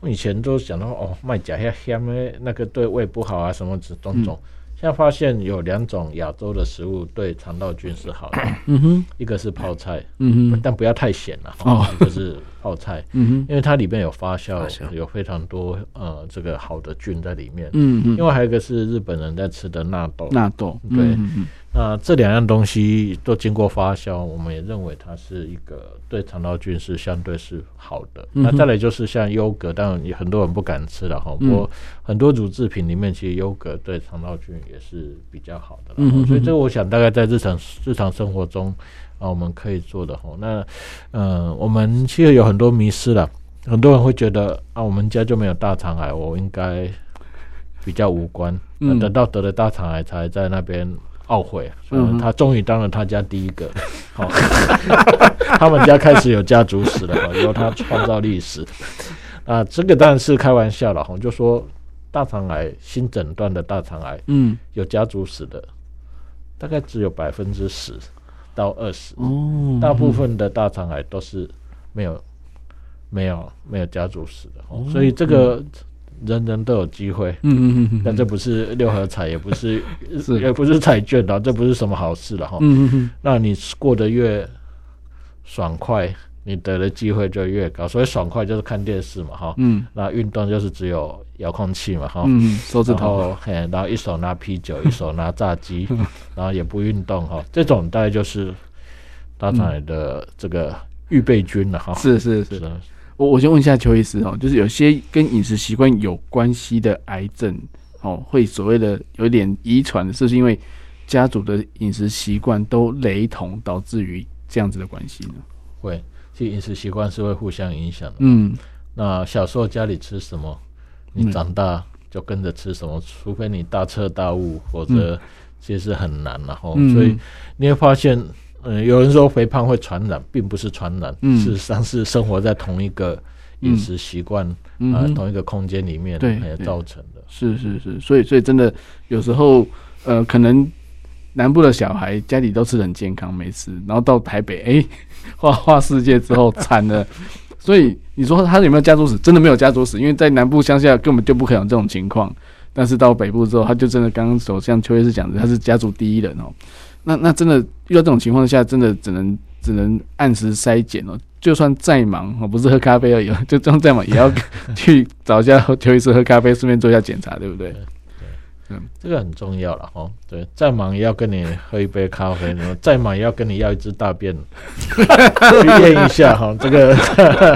我以前都想到哦，卖假香香的，那个对胃不好啊，什么种种。嗯现在发现有两种亚洲的食物对肠道菌是好的，嗯哼，一个是泡菜，嗯哼，但不要太咸了，哦，就是泡菜，嗯哼，因为它里面有发酵，有非常多呃这个好的菌在里面，嗯嗯，另外还有一个是日本人在吃的纳豆，纳豆，对，那这两样东西都经过发酵，我们也认为它是一个对肠道菌是相对是好的。那再来就是像优格，当然也很多人不敢吃了哈，不过很多乳制品里面其实优格对肠道菌也是比较好的，嗯，所以这个我想大概在日常日常生活中啊，我们可以做的哈。那嗯，我们其实有很多迷失了，很多人会觉得啊，我们家就没有大肠癌，我应该比较无关。嗯等到得了大肠癌才在那边懊悔，嗯，他终于当了他家第一个，好，(laughs) 他们家开始有家族史了，由他创造历史。啊，这个当然是开玩笑了，哈，就说。大肠癌新诊断的大肠癌，嗯，有家族史的，大概只有百分之十到二十，哦，大部分的大肠癌都是没有、没有、没有家族史的，哦，所以这个人人都有机会，嗯嗯嗯，但这不是六合彩，也不是，(laughs) 是。也不是彩券的，这不是什么好事了哈，嗯嗯，那你过得越爽快。你得的机会就越高，所以爽快就是看电视嘛，哈，嗯，那运动就是只有遥控器嘛，哈，嗯，手指头，嘿，然后一手拿啤酒，一手拿炸鸡，(laughs) 然后也不运动，哈，这种大概就是大肠癌的这个预备军了，哈，是是是，我我先问一下邱医师哦，就是有些跟饮食习惯有关系的癌症，哦，会所谓的有点遗传，是不是因为家族的饮食习惯都雷同，导致于这样子的关系呢？会。其实饮食习惯是会互相影响的。嗯，那小时候家里吃什么，你长大就跟着吃什么，除非你大彻大悟，否则其实是很难。然后，所以你会发现，嗯，有人说肥胖会传染，并不是传染，事实上是生活在同一个饮食习惯啊，同一个空间里面，对，造成的。是是是，所以所以真的有时候，呃，可能。南部的小孩家里都吃很健康，没事，然后到台北，哎、欸，(laughs) 花花世界之后惨了。所以你说他有没有家族史？真的没有家族史，因为在南部乡下根本就不可能有这种情况。但是到北部之后，他就真的刚刚首相邱医师讲的，他是家族第一人哦。那那真的遇到这种情况下，真的只能只能按时筛检哦。就算再忙哦，不是喝咖啡而已，就这样再忙也要 (laughs) 去找一下 (laughs) 邱医师喝咖啡，顺便做一下检查，对不对？嗯，这个很重要了哦。对，再忙也要跟你喝一杯咖啡，然后 (laughs) 再忙也要跟你要一支大便，(laughs) 去验一下哈。这个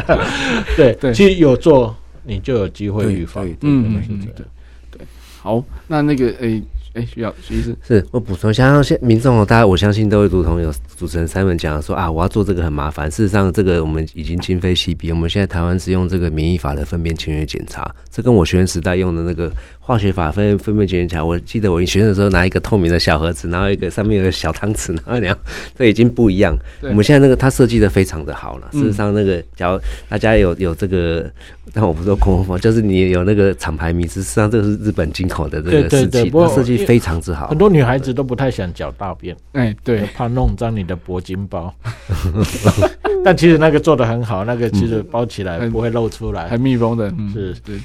(laughs) 对对，其实有做，你就有机会预防。嗯嗯嗯，对对。好，那那个诶，哎，需要徐医师是我补充一下，像现民众哦，大家我相信都会如同有主持人 Simon 讲说啊，我要做这个很麻烦。事实上，这个我们已经今非昔比。我们现在台湾是用这个免疫法的粪便潜血检查，这跟我学生时代用的那个化学法粪粪便检查，我记得我学生的时候拿一个透明的小盒子，然后一个上面有个小汤匙，然后那样，(laughs) 这已经不一样。我们现在那个它设计的非常的好了。事实上，那个假如大家有有这个，但我不说空风，就是你有那个厂牌名字，事实际上这个是日本进口的这个试剂，它设计非常之好。很多女孩子都不太想搅大便，哎，对，怕弄脏你的铂金包。(laughs) 但其实那个做的很好，那个其实包起来不会露出来，很密封的。是，对。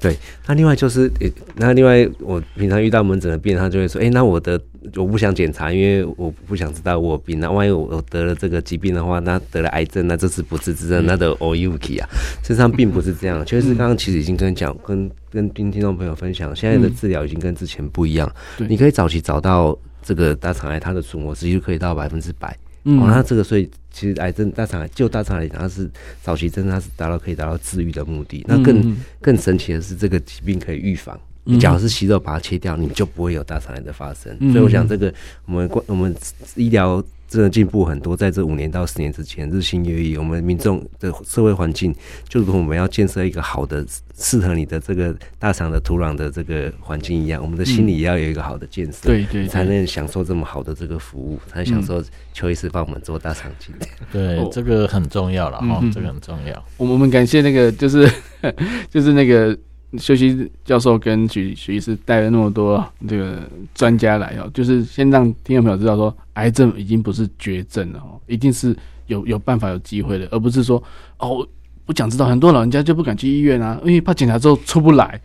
对，那另外就是，那另外我平常遇到门诊的病人，他就会说，哎，那我的我不想检查，因为我不想知道我有病。那万一我我得了这个疾病的话，那得了癌症，那这是不治之症，那得 all you k 啊。事实上并不是这样，确实刚刚其实已经跟讲，跟跟听听众朋友分享，现在的治疗已经跟之前不一样。你可以早期找到这个大肠癌，它的存活率就可以到百分之百。嗯，哦，那这个所以其实癌症大肠癌就大肠癌来讲，它是早期真的它是达到可以达到治愈的目的。那更更神奇的是，这个疾病可以预防。你假如是息肉把它切掉，你就不会有大肠癌的发生。所以我想，这个我们关我们医疗。真的进步很多，在这五年到十年之前，日新月异。我们民众的社会环境，就如同我们要建设一个好的、适合你的这个大厂的土壤的这个环境一样，我们的心理也要有一个好的建设，对对，才能享受这么好的这个服务，才能享受邱医师帮我们做大肠镜。对，这个很重要了哈，这个很重要。我们我们感谢那个，就是 (laughs) 就是那个。休息教授跟许许医师带了那么多这个专家来哦，就是先让听众朋友知道说，癌症已经不是绝症了哦，一定是有有办法有机会的，而不是说哦，我想知道很多老人家就不敢去医院啊，因为怕检查之后出不来，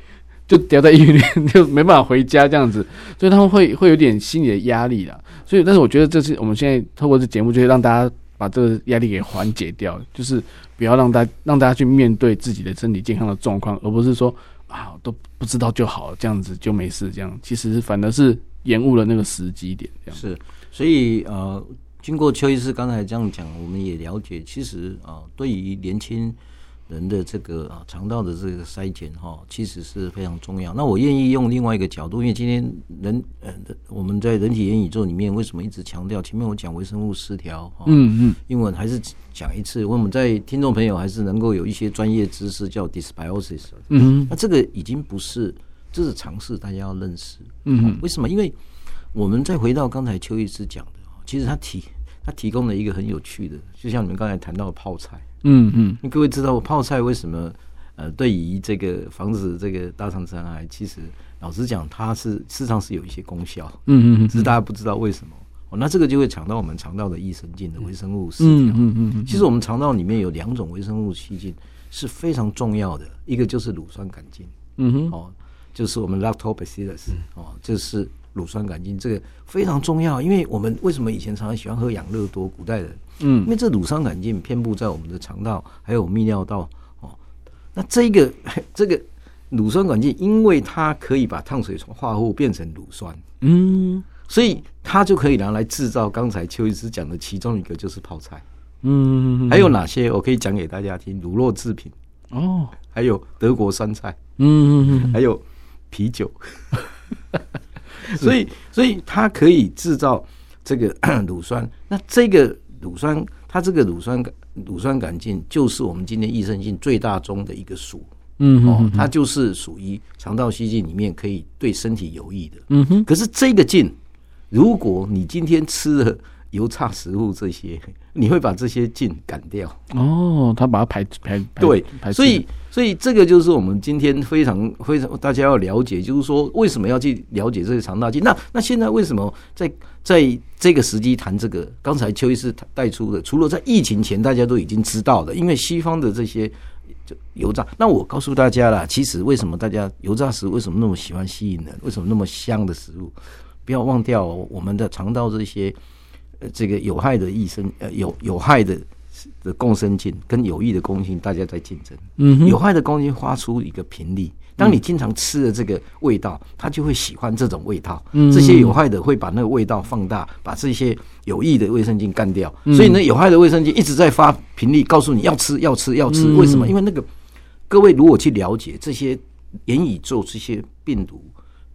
就掉在医院里就没办法回家这样子，所以他们会会有点心理的压力啦。所以，但是我觉得这是我们现在透过这节目，就会让大家把这个压力给缓解掉，就是不要让大让大家去面对自己的身体健康的状况，而不是说。啊，都不知道就好，这样子就没事。这样其实反而是延误了那个时机点。这样是，所以呃，经过邱医师刚才这样讲，我们也了解，其实啊、对于年轻。人的这个啊肠道的这个筛检哈，其实是非常重要。那我愿意用另外一个角度，因为今天人呃我们在人体元宇宙里面，为什么一直强调前面我讲微生物失调哈？嗯嗯，英文还是讲一次，我们在听众朋友还是能够有一些专业知识叫 dysbiosis。嗯，那这个已经不是，这是常识，大家要认识。嗯，为什么？因为我们再回到刚才邱医师讲的，其实他提他提供了一个很有趣的，就像你们刚才谈到的泡菜。嗯嗯，各位知道泡菜为什么？呃，对于这个防止这个大肠癌，其实老实讲，它是事实上是有一些功效。嗯嗯，只是大家不知道为什么。哦，那这个就会抢到我们肠道的益生菌的微生物失调。嗯嗯嗯，其实我们肠道里面有两种微生物细菌是非常重要的，一个就是乳酸杆菌。嗯哼，哦，就是我们 Lactobacillus。哦，就是乳酸杆菌，这个非常重要，因为我们为什么以前常常喜欢喝养乐多？古代人。嗯，因为这乳酸杆菌遍布在我们的肠道，还有泌尿道哦。那这个 (laughs) 这个乳酸杆菌，因为它可以把碳水化合物变成乳酸，嗯，所以它就可以拿来制造刚才邱医师讲的其中一个就是泡菜，嗯，还有哪些我可以讲给大家听？乳酪制品哦，还有德国酸菜，嗯，还有啤酒，(laughs) 所以所以它可以制造这个 (coughs) 乳酸。那这个。乳酸，它这个乳酸杆乳酸杆菌就是我们今天益生菌最大宗的一个属，嗯哦，它就是属于肠道细菌里面可以对身体有益的，嗯哼。可是这个菌，如果你今天吃了油炸食物这些，(laughs) 你会把这些菌赶掉。哦，他把它排排，排对，排所以所以这个就是我们今天非常非常大家要了解，就是说为什么要去了解这个肠道菌？那那现在为什么在在这个时机谈这个？刚才邱医师带出的，除了在疫情前大家都已经知道的，因为西方的这些就油炸。那我告诉大家啦，其实为什么大家油炸食物为什么那么喜欢吸引人？为什么那么香的食物？不要忘掉我们的肠道这些。呃，这个有害的益生呃有有害的的共生菌跟有益的共生菌，大家在竞争。嗯，有害的共生菌发出一个频率，当你经常吃的这个味道，它就会喜欢这种味道。嗯，这些有害的会把那个味道放大，把这些有益的卫生菌干掉。所以呢，有害的卫生菌一直在发频率，告诉你要吃要吃要吃。为什么？因为那个各位如果去了解这些言语做这些病毒。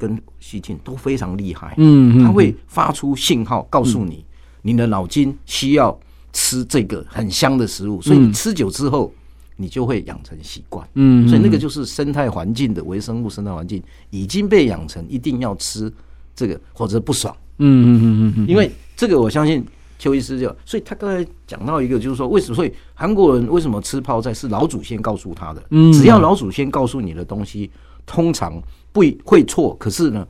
跟细菌都非常厉害，嗯，它会发出信号告诉你，你的脑筋需要吃这个很香的食物，所以你吃久之后，你就会养成习惯，嗯，所以那个就是生态环境的微生物生态环境已经被养成一定要吃这个或者不爽，嗯嗯嗯嗯，因为这个我相信。邱医师就，所以他刚才讲到一个，就是说，为什么？所以韩国人为什么吃泡菜是老祖先告诉他的？嗯，只要老祖先告诉你的东西，通常不会错。可是呢，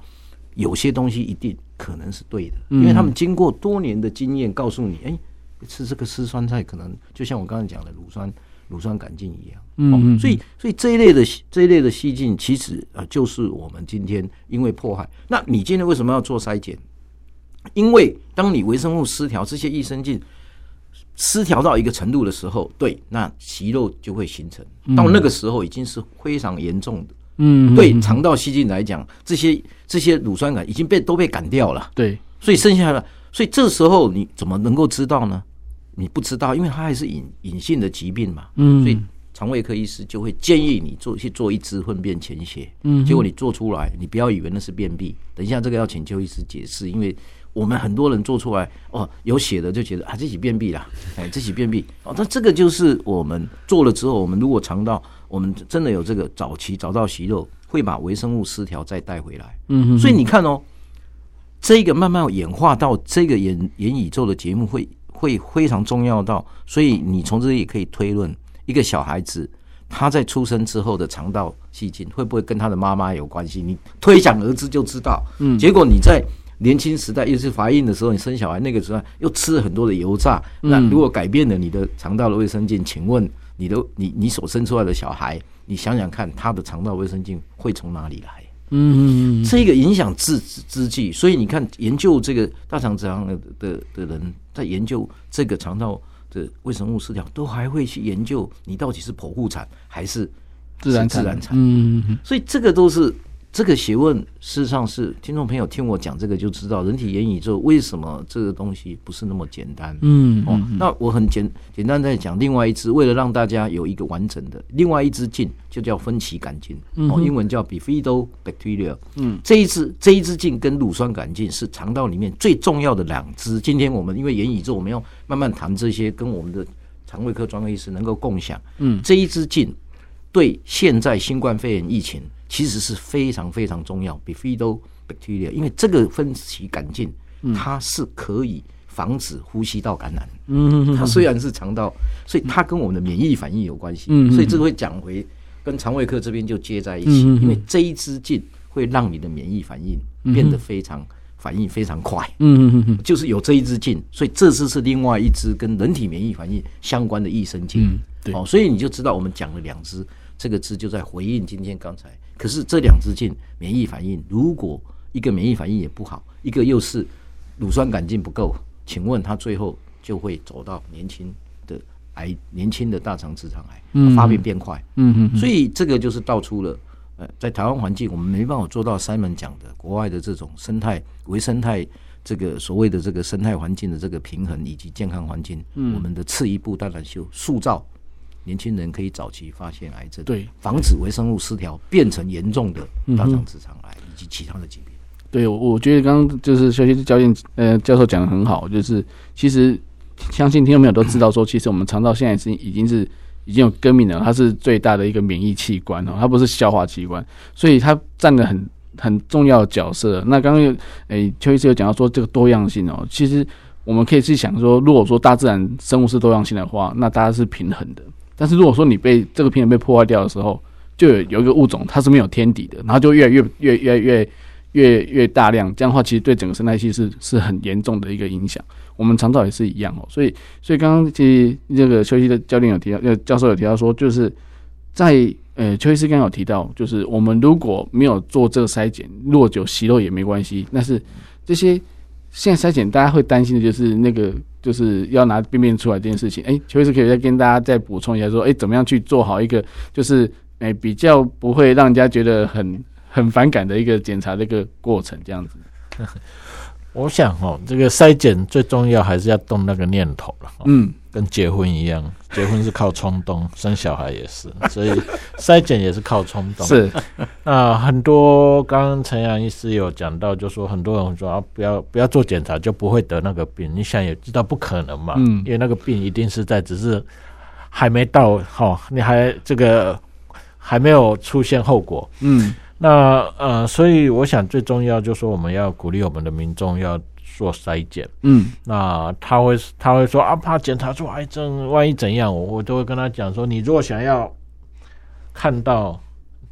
有些东西一定可能是对的，因为他们经过多年的经验，告诉你，哎，吃这个吃酸菜，可能就像我刚才讲的乳酸乳酸杆菌一样。嗯，所以所以这一类的这一类的细菌，其实啊，就是我们今天因为迫害。那你今天为什么要做筛检？因为当你微生物失调，这些益生菌失调到一个程度的时候，对，那息肉就会形成。到那个时候已经是非常严重的。嗯，对肠道细菌来讲，这些这些乳酸杆已经被都被赶掉了。对，所以剩下的，所以这时候你怎么能够知道呢？你不知道，因为它还是隐隐性的疾病嘛。嗯，所以肠胃科医师就会建议你做去做一支粪便潜血。嗯，结果你做出来，你不要以为那是便秘。等一下，这个要请邱医师解释，因为。我们很多人做出来哦，有血的就觉得啊，这是便秘啦，(laughs) 哎，这是便秘哦。那这个就是我们做了之后，我们如果尝到，我们真的有这个早期找到息肉，会把微生物失调再带回来。嗯哼，所以你看哦，这个慢慢演化到这个演演宇宙的节目会会非常重要到，所以你从这里可以推论，一个小孩子他在出生之后的肠道细菌会不会跟他的妈妈有关系？你推想而知就知道。嗯，结果你在。年轻时代，又是怀孕的时候，你生小孩那个时候又吃了很多的油炸。那如果改变了你的肠道的卫生菌，请问你的你你所生出来的小孩，你想想看，他的肠道卫生镜会从哪里来？嗯，这个影响之之际，所以你看，研究这个大肠直肠的的的人在研究这个肠道的微生物失调，都还会去研究你到底是剖腹产还是自然自然产。嗯，所以这个都是。这个学问事实上是听众朋友听我讲这个就知道，人体元宇宙为什么这个东西不是那么简单。嗯，哦，那我很简简单再讲另外一支，为了让大家有一个完整的另外一支镜，就叫分歧杆菌，哦，英文叫 Bifidobacteria。嗯，这一支这一支镜跟乳酸杆菌是肠道里面最重要的两支。今天我们因为元宇宙，我们要慢慢谈这些，跟我们的肠胃科专科医师能够共享。嗯，这一支镜对现在新冠肺炎疫情。其实是非常非常重要，Bifidobacteria，因为这个分歧杆菌，它是可以防止呼吸道感染。嗯，它虽然是肠道，所以它跟我们的免疫反应有关系。嗯，所以这个会讲回跟肠胃科这边就接在一起，因为这一支菌会让你的免疫反应变得非常反应非常快。嗯嗯，就是有这一支菌，所以这支是另外一支跟人体免疫反应相关的益生菌。嗯，对。哦，所以你就知道我们讲了两支，这个支就在回应今天刚才。可是这两支菌免疫反应，如果一个免疫反应也不好，一个又是乳酸杆菌不够，请问他最后就会走到年轻的癌，年轻的大肠直肠癌，发病变快。嗯嗯，所以这个就是道出了，呃，在台湾环境我们没办法做到 Simon 讲的国外的这种生态微生态这个所谓的这个生态环境的这个平衡以及健康环境，我们的次一步当然就塑造。年轻人可以早期发现癌症，对，防止微生物失调变成严重的大肠直肠癌以及其他的疾病。对，我我觉得刚刚就是邱医师教练呃教授讲的很好，就是其实相信听众朋友都知道说，其实我们肠道现在是已经是已经有更名了，它是最大的一个免疫器官哦，它不是消化器官，所以它占了很很重要的角色。那刚刚有诶邱医师有讲到说这个多样性哦，其实我们可以去想说，如果说大自然生物是多样性的话，那大家是平衡的。但是如果说你被这个平衡被破坏掉的时候，就有有一个物种它是没有天敌的，然后就越来越越越越越越大量，这样的话其实对整个生态系是是很严重的一个影响。我们肠道也是一样哦，所以所以刚刚其实这个邱医师的教练有提到，呃教授有提到说，就是在呃邱医师刚刚有提到，就是我们如果没有做这个筛检，如果有息肉也没关系，但是这些。现在筛检，大家会担心的就是那个，就是要拿便便出来这件事情。哎，邱医师可以再跟大家再补充一下，说，哎，怎么样去做好一个，就是哎比较不会让人家觉得很很反感的一个检查的一个过程，这样子。我想哦，这个筛检最重要还是要动那个念头了。嗯，跟结婚一样，(laughs) 结婚是靠冲动，生小孩也是，所以筛检也是靠冲动。是，(laughs) 那很多刚刚陈阳医师有讲到，就说很多人说啊，不要不要做检查就不会得那个病。你想也知道不可能嘛，嗯，因为那个病一定是在只是还没到哈，你还这个还没有出现后果，嗯。那呃，所以我想最重要就是说，我们要鼓励我们的民众要做筛检。嗯，那他会他会说啊，怕检查出癌症，万一怎样，我我都会跟他讲说，你如果想要看到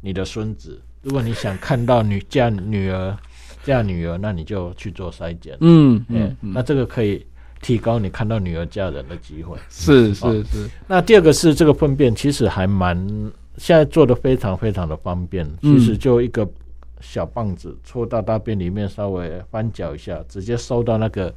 你的孙子，如果你想看到女嫁女儿嫁女儿，那你就去做筛检。嗯嗯，那这个可以提高你看到女儿嫁人的机会。是是是。那第二个是这个粪便，其实还蛮。现在做的非常非常的方便，其实就一个小棒子戳到大便里面，稍微翻搅一下，直接收到那个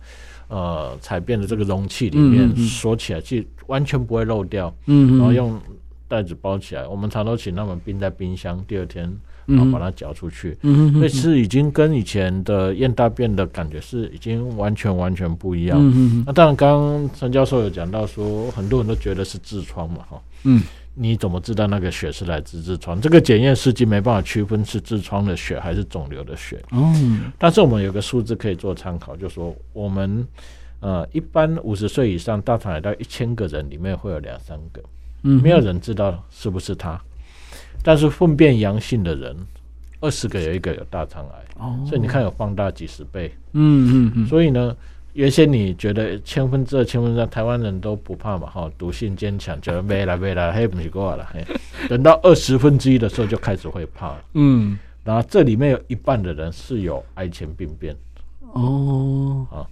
呃采便的这个容器里面锁起来，其实完全不会漏掉。嗯，然后用袋子包起来，我们常都请他们冰在冰箱，第二天然后把它搅出去。嗯，所以是已经跟以前的验大便的感觉是已经完全完全不一样。嗯，那当然，刚刚陈教授有讲到说，很多人都觉得是痔疮嘛，哈。嗯。你怎么知道那个血是来自痔疮？这个检验试剂没办法区分是痔疮的血还是肿瘤的血。嗯，但是我们有个数字可以做参考，就是说我们呃一般五十岁以上大肠癌到一千个人里面会有两三个，嗯，没有人知道是不是他。但是粪便阳性的人二十个有一个有大肠癌，哦，所以你看有放大几十倍。嗯嗯嗯，所以呢。原先你觉得千分之二、千分之三台湾人都不怕嘛？哈，毒性坚强，觉得没了没了，嘿，不是过了。嘿，等到二十分之一的时候就开始会怕了。嗯，然后这里面有一半的人是有癌前病变。哦，啊，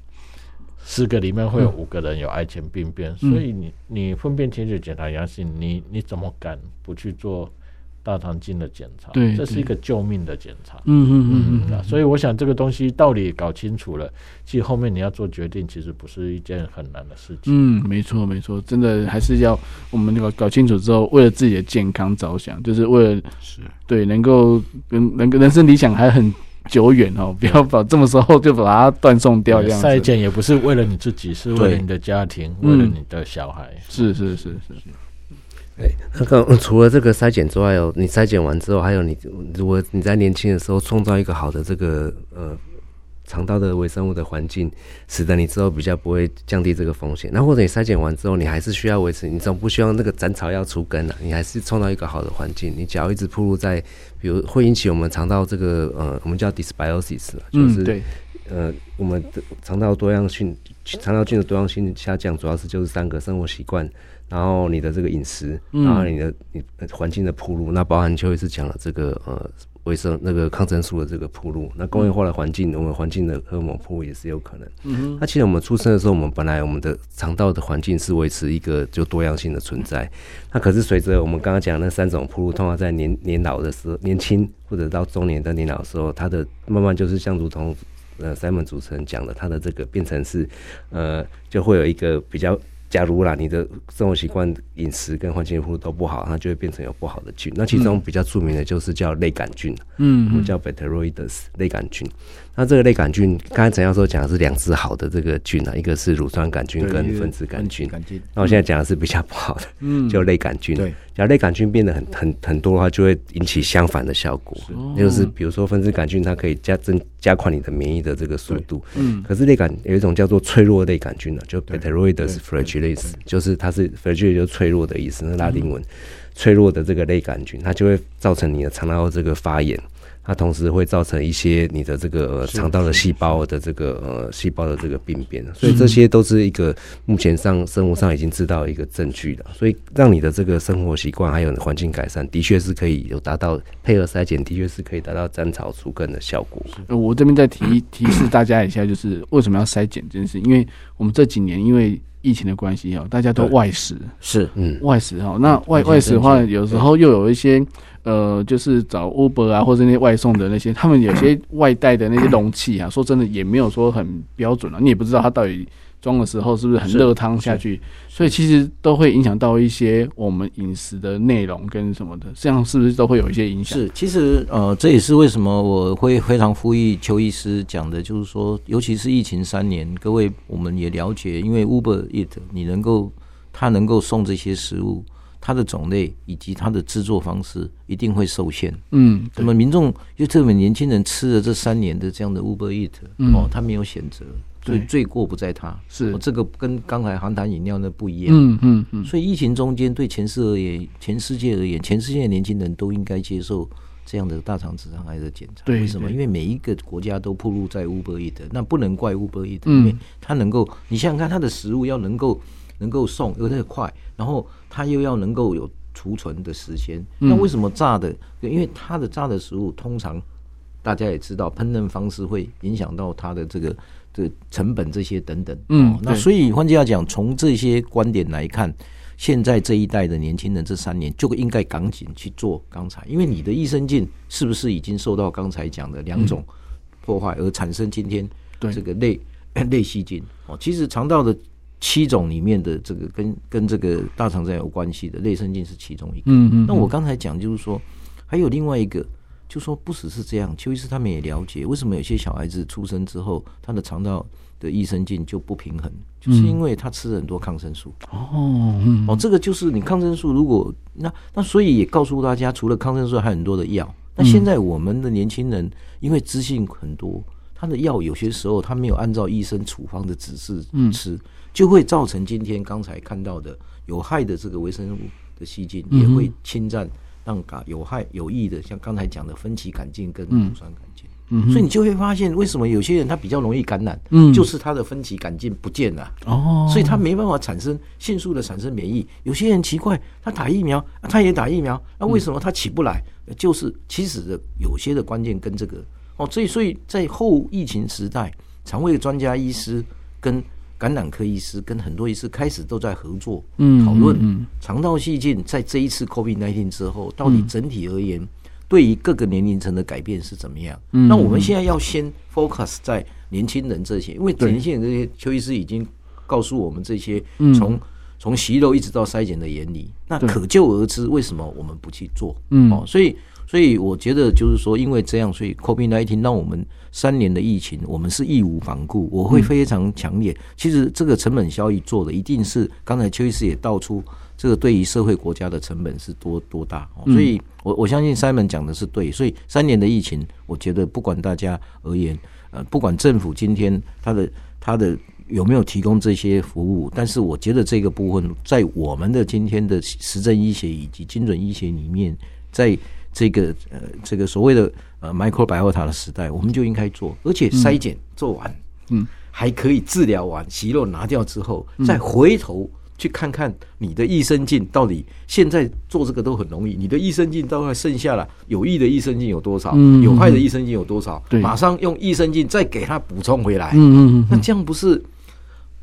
四个里面会有五个人有癌前病变，嗯、所以你你粪便潜血检查阳性，你你怎么敢不去做？大肠镜的检查，对，这是一个救命的检查。嗯嗯嗯嗯，所以我想这个东西道理搞清楚了，其实后面你要做决定，其实不是一件很难的事情。嗯，没错没错，真的还是要我们那个搞清楚之后，为了自己的健康着想，就是为了是对能够跟能够人生理想还很久远哦，不要把这么时候就把它断送掉。这样筛检也不是为了你自己，是为了你的家庭，为了你的小孩。是是是是。对，那个除了这个筛检之外哦，你筛检完之后，还有你如果你在年轻的时候创造一个好的这个呃肠道的微生物的环境，使得你之后比较不会降低这个风险。那或者你筛检完之后，你还是需要维持，你总不希望那个斩草要除根了，你还是创造一个好的环境。你只要一直暴露在，比如会引起我们肠道这个呃，我们叫 dysbiosis，就是、嗯、对呃我们的肠道多样性、肠道菌的多样性下降，主要是就是三个生活习惯。然后你的这个饮食，然后你的你环境的铺路，那包含邱医师讲了这个呃卫生那个抗生素的这个铺路，那工业化的环境，我们环境的荷尔蒙暴露也是有可能。嗯哼。那其实我们出生的时候，我们本来我们的肠道的环境是维持一个就多样性的存在。那可是随着我们刚刚讲的那三种铺路，通常在年年老的时候，年轻或者到中年的年老的时候，它的慢慢就是像如同呃 Simon 主持人讲的，它的这个变成是呃就会有一个比较。假如啦，你的生活习惯、饮食跟环境护都不好，那就会变成有不好的菌。那其中比较著名的就是叫类杆菌，嗯，我们叫 Bacteroides 类杆菌。那这个类杆菌，刚才陈教授讲的是两只好的这个菌啊，一个是乳酸杆菌跟分子杆菌。那我现在讲的是比较不好的，嗯，就类杆菌。对，假如类杆菌变得很很很多的话，就会引起相反的效果。是，就是比如说分子杆菌，它可以加增加快你的免疫的这个速度。嗯，可是类杆有一种叫做脆弱类杆菌呢，就 Bacteroides fragilis，就是它是 fragilis 就脆弱的意思，那拉丁文脆弱的这个类杆菌，它就会造成你的肠道这个发炎。它同时会造成一些你的这个肠道的细胞的这个呃细胞的这个病变，所以这些都是一个目前上生物上已经知道一个证据了。所以让你的这个生活习惯还有环境改善，的确是可以有达到配合筛检，的确是可以达到斩草除根的效果。我这边再提提示大家一下，就是为什么要筛检这件事？因为我们这几年因为疫情的关系哈，大家都外食，是嗯外食哈。那外外食的话，有时候又有一些。呃，就是找 Uber 啊，或者那些外送的那些，他们有些外带的那些容器啊，说真的也没有说很标准啊，你也不知道它到底装的时候是不是很热汤下去？所以其实都会影响到一些我们饮食的内容跟什么的，这样是不是都会有一些影响？是，其实呃，这也是为什么我会非常呼吁邱医师讲的，就是说，尤其是疫情三年，各位我们也了解，因为 Uber Eat 你能够他能够送这些食物，它的种类以及它的制作方式一定会受限。嗯，那么民众就这么年轻人吃了这三年的这样的 Uber Eat，哦，他没有选择。所以罪过不在他，是这个跟刚才含糖饮料那不一样。嗯嗯嗯。所以疫情中间对全世而言，全世界而言，全世界的年轻人都应该接受这样的大肠直肠癌的检查。为什么？因为每一个国家都暴露在 Uber Eats，那不能怪 Uber Eats，因为它能够，你想想看，它的食物要能够能够送又太快，然后他又要能够有储存的时间。那为什么炸的？因为它的炸的食物通常大家也知道，烹饪方式会影响到它的这个。这成本这些等等，嗯，那所以换句话讲，从这些观点来看，现在这一代的年轻人这三年就应该赶紧去做刚才，因为你的益生菌是不是已经受到刚才讲的两种破坏而产生今天这个类类细菌？哦，其实肠道的七种里面的这个跟跟这个大肠在有关系的类生菌是其中一个。嗯嗯，那我刚才讲就是说，还有另外一个。就说不只是这样，邱医师他们也了解为什么有些小孩子出生之后，他的肠道的益生菌就不平衡，就是因为他吃了很多抗生素。哦，哦，这个就是你抗生素如果那那所以也告诉大家，除了抗生素还有很多的药。那现在我们的年轻人因为资讯很多，他的药有些时候他没有按照医生处方的指示吃，就会造成今天刚才看到的有害的这个微生物的细菌也会侵占。让有害有益的，像刚才讲的分歧杆菌跟乳酸杆菌，所以你就会发现，为什么有些人他比较容易感染，嗯，就是他的分歧杆菌不见了，哦，所以他没办法产生迅速的产生免疫。有些人奇怪，他打疫苗，他也打疫苗，那为什么他起不来？就是其实的有些的关键跟这个哦，所以所以在后疫情时代，肠胃专家医师跟。感染科医师跟很多医师开始都在合作，讨论肠道细菌在这一次 COVID-19 之后，到底整体而言对于各个年龄层的改变是怎么样？那我们现在要先 focus 在年轻人这些，因为年轻人这些，邱医师已经告诉我们这些从从息肉一直到筛检的原理，那可就而知为什么我们不去做？哦，所以。所以我觉得就是说，因为这样，所以 COVID-19 让我们三年的疫情，我们是义无反顾。我会非常强烈。其实这个成本效益做的一定是，刚才邱医师也道出，这个对于社会国家的成本是多多大。所以我我相信 Simon 讲的是对。所以三年的疫情，我觉得不管大家而言，呃，不管政府今天他的他的有没有提供这些服务，但是我觉得这个部分在我们的今天的实证医学以及精准医学里面，在这个呃，这个所谓的呃 microbiota 的时代，我们就应该做，而且筛检做完，嗯，还可以治疗完，息肉拿掉之后，再回头去看看你的益生菌到底现在做这个都很容易，你的益生菌大概剩下了有益的益生菌有多少，有害的益生菌有多少，马上用益生菌再给它补充回来，嗯嗯，那这样不是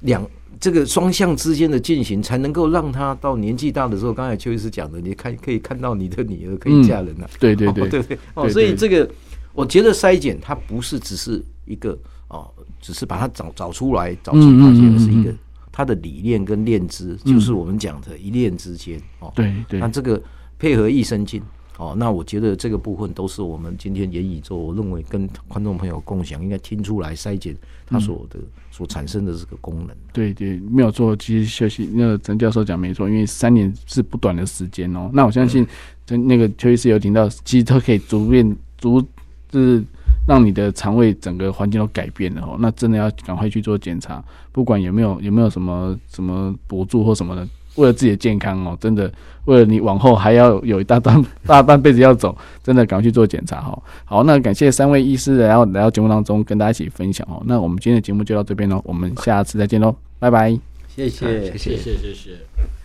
两？这个双向之间的进行，才能够让他到年纪大的时候，刚才邱医师讲的，你看可以看到你的女儿可以嫁人了，对对对。对对。哦，所以这个我觉得筛检它不是只是一个哦，只是把它找找出来找出发现，而是一个它的理念跟练知，就是我们讲的一念之间哦，对对，那这个配合益生菌。哦，那我觉得这个部分都是我们今天元宇宙，我认为跟观众朋友共享，应该听出来筛检他所的、嗯、所产生的这个功能。对对，没有错。其实休息，那个陈教授讲没错，因为三年是不短的时间哦。那我相信，那个邱医师有听到，其实它可以逐渐逐就是让你的肠胃整个环境都改变了哦。那真的要赶快去做检查，不管有没有有没有什么什么补助或什么的。为了自己的健康哦，真的，为了你往后还要有一大半大半辈子要走，真的赶快去做检查哈。好，那感谢三位医师来到来到节目当中跟大家一起分享哦。那我们今天的节目就到这边喽，我们下次再见喽，拜拜，谢谢，谢谢，谢谢。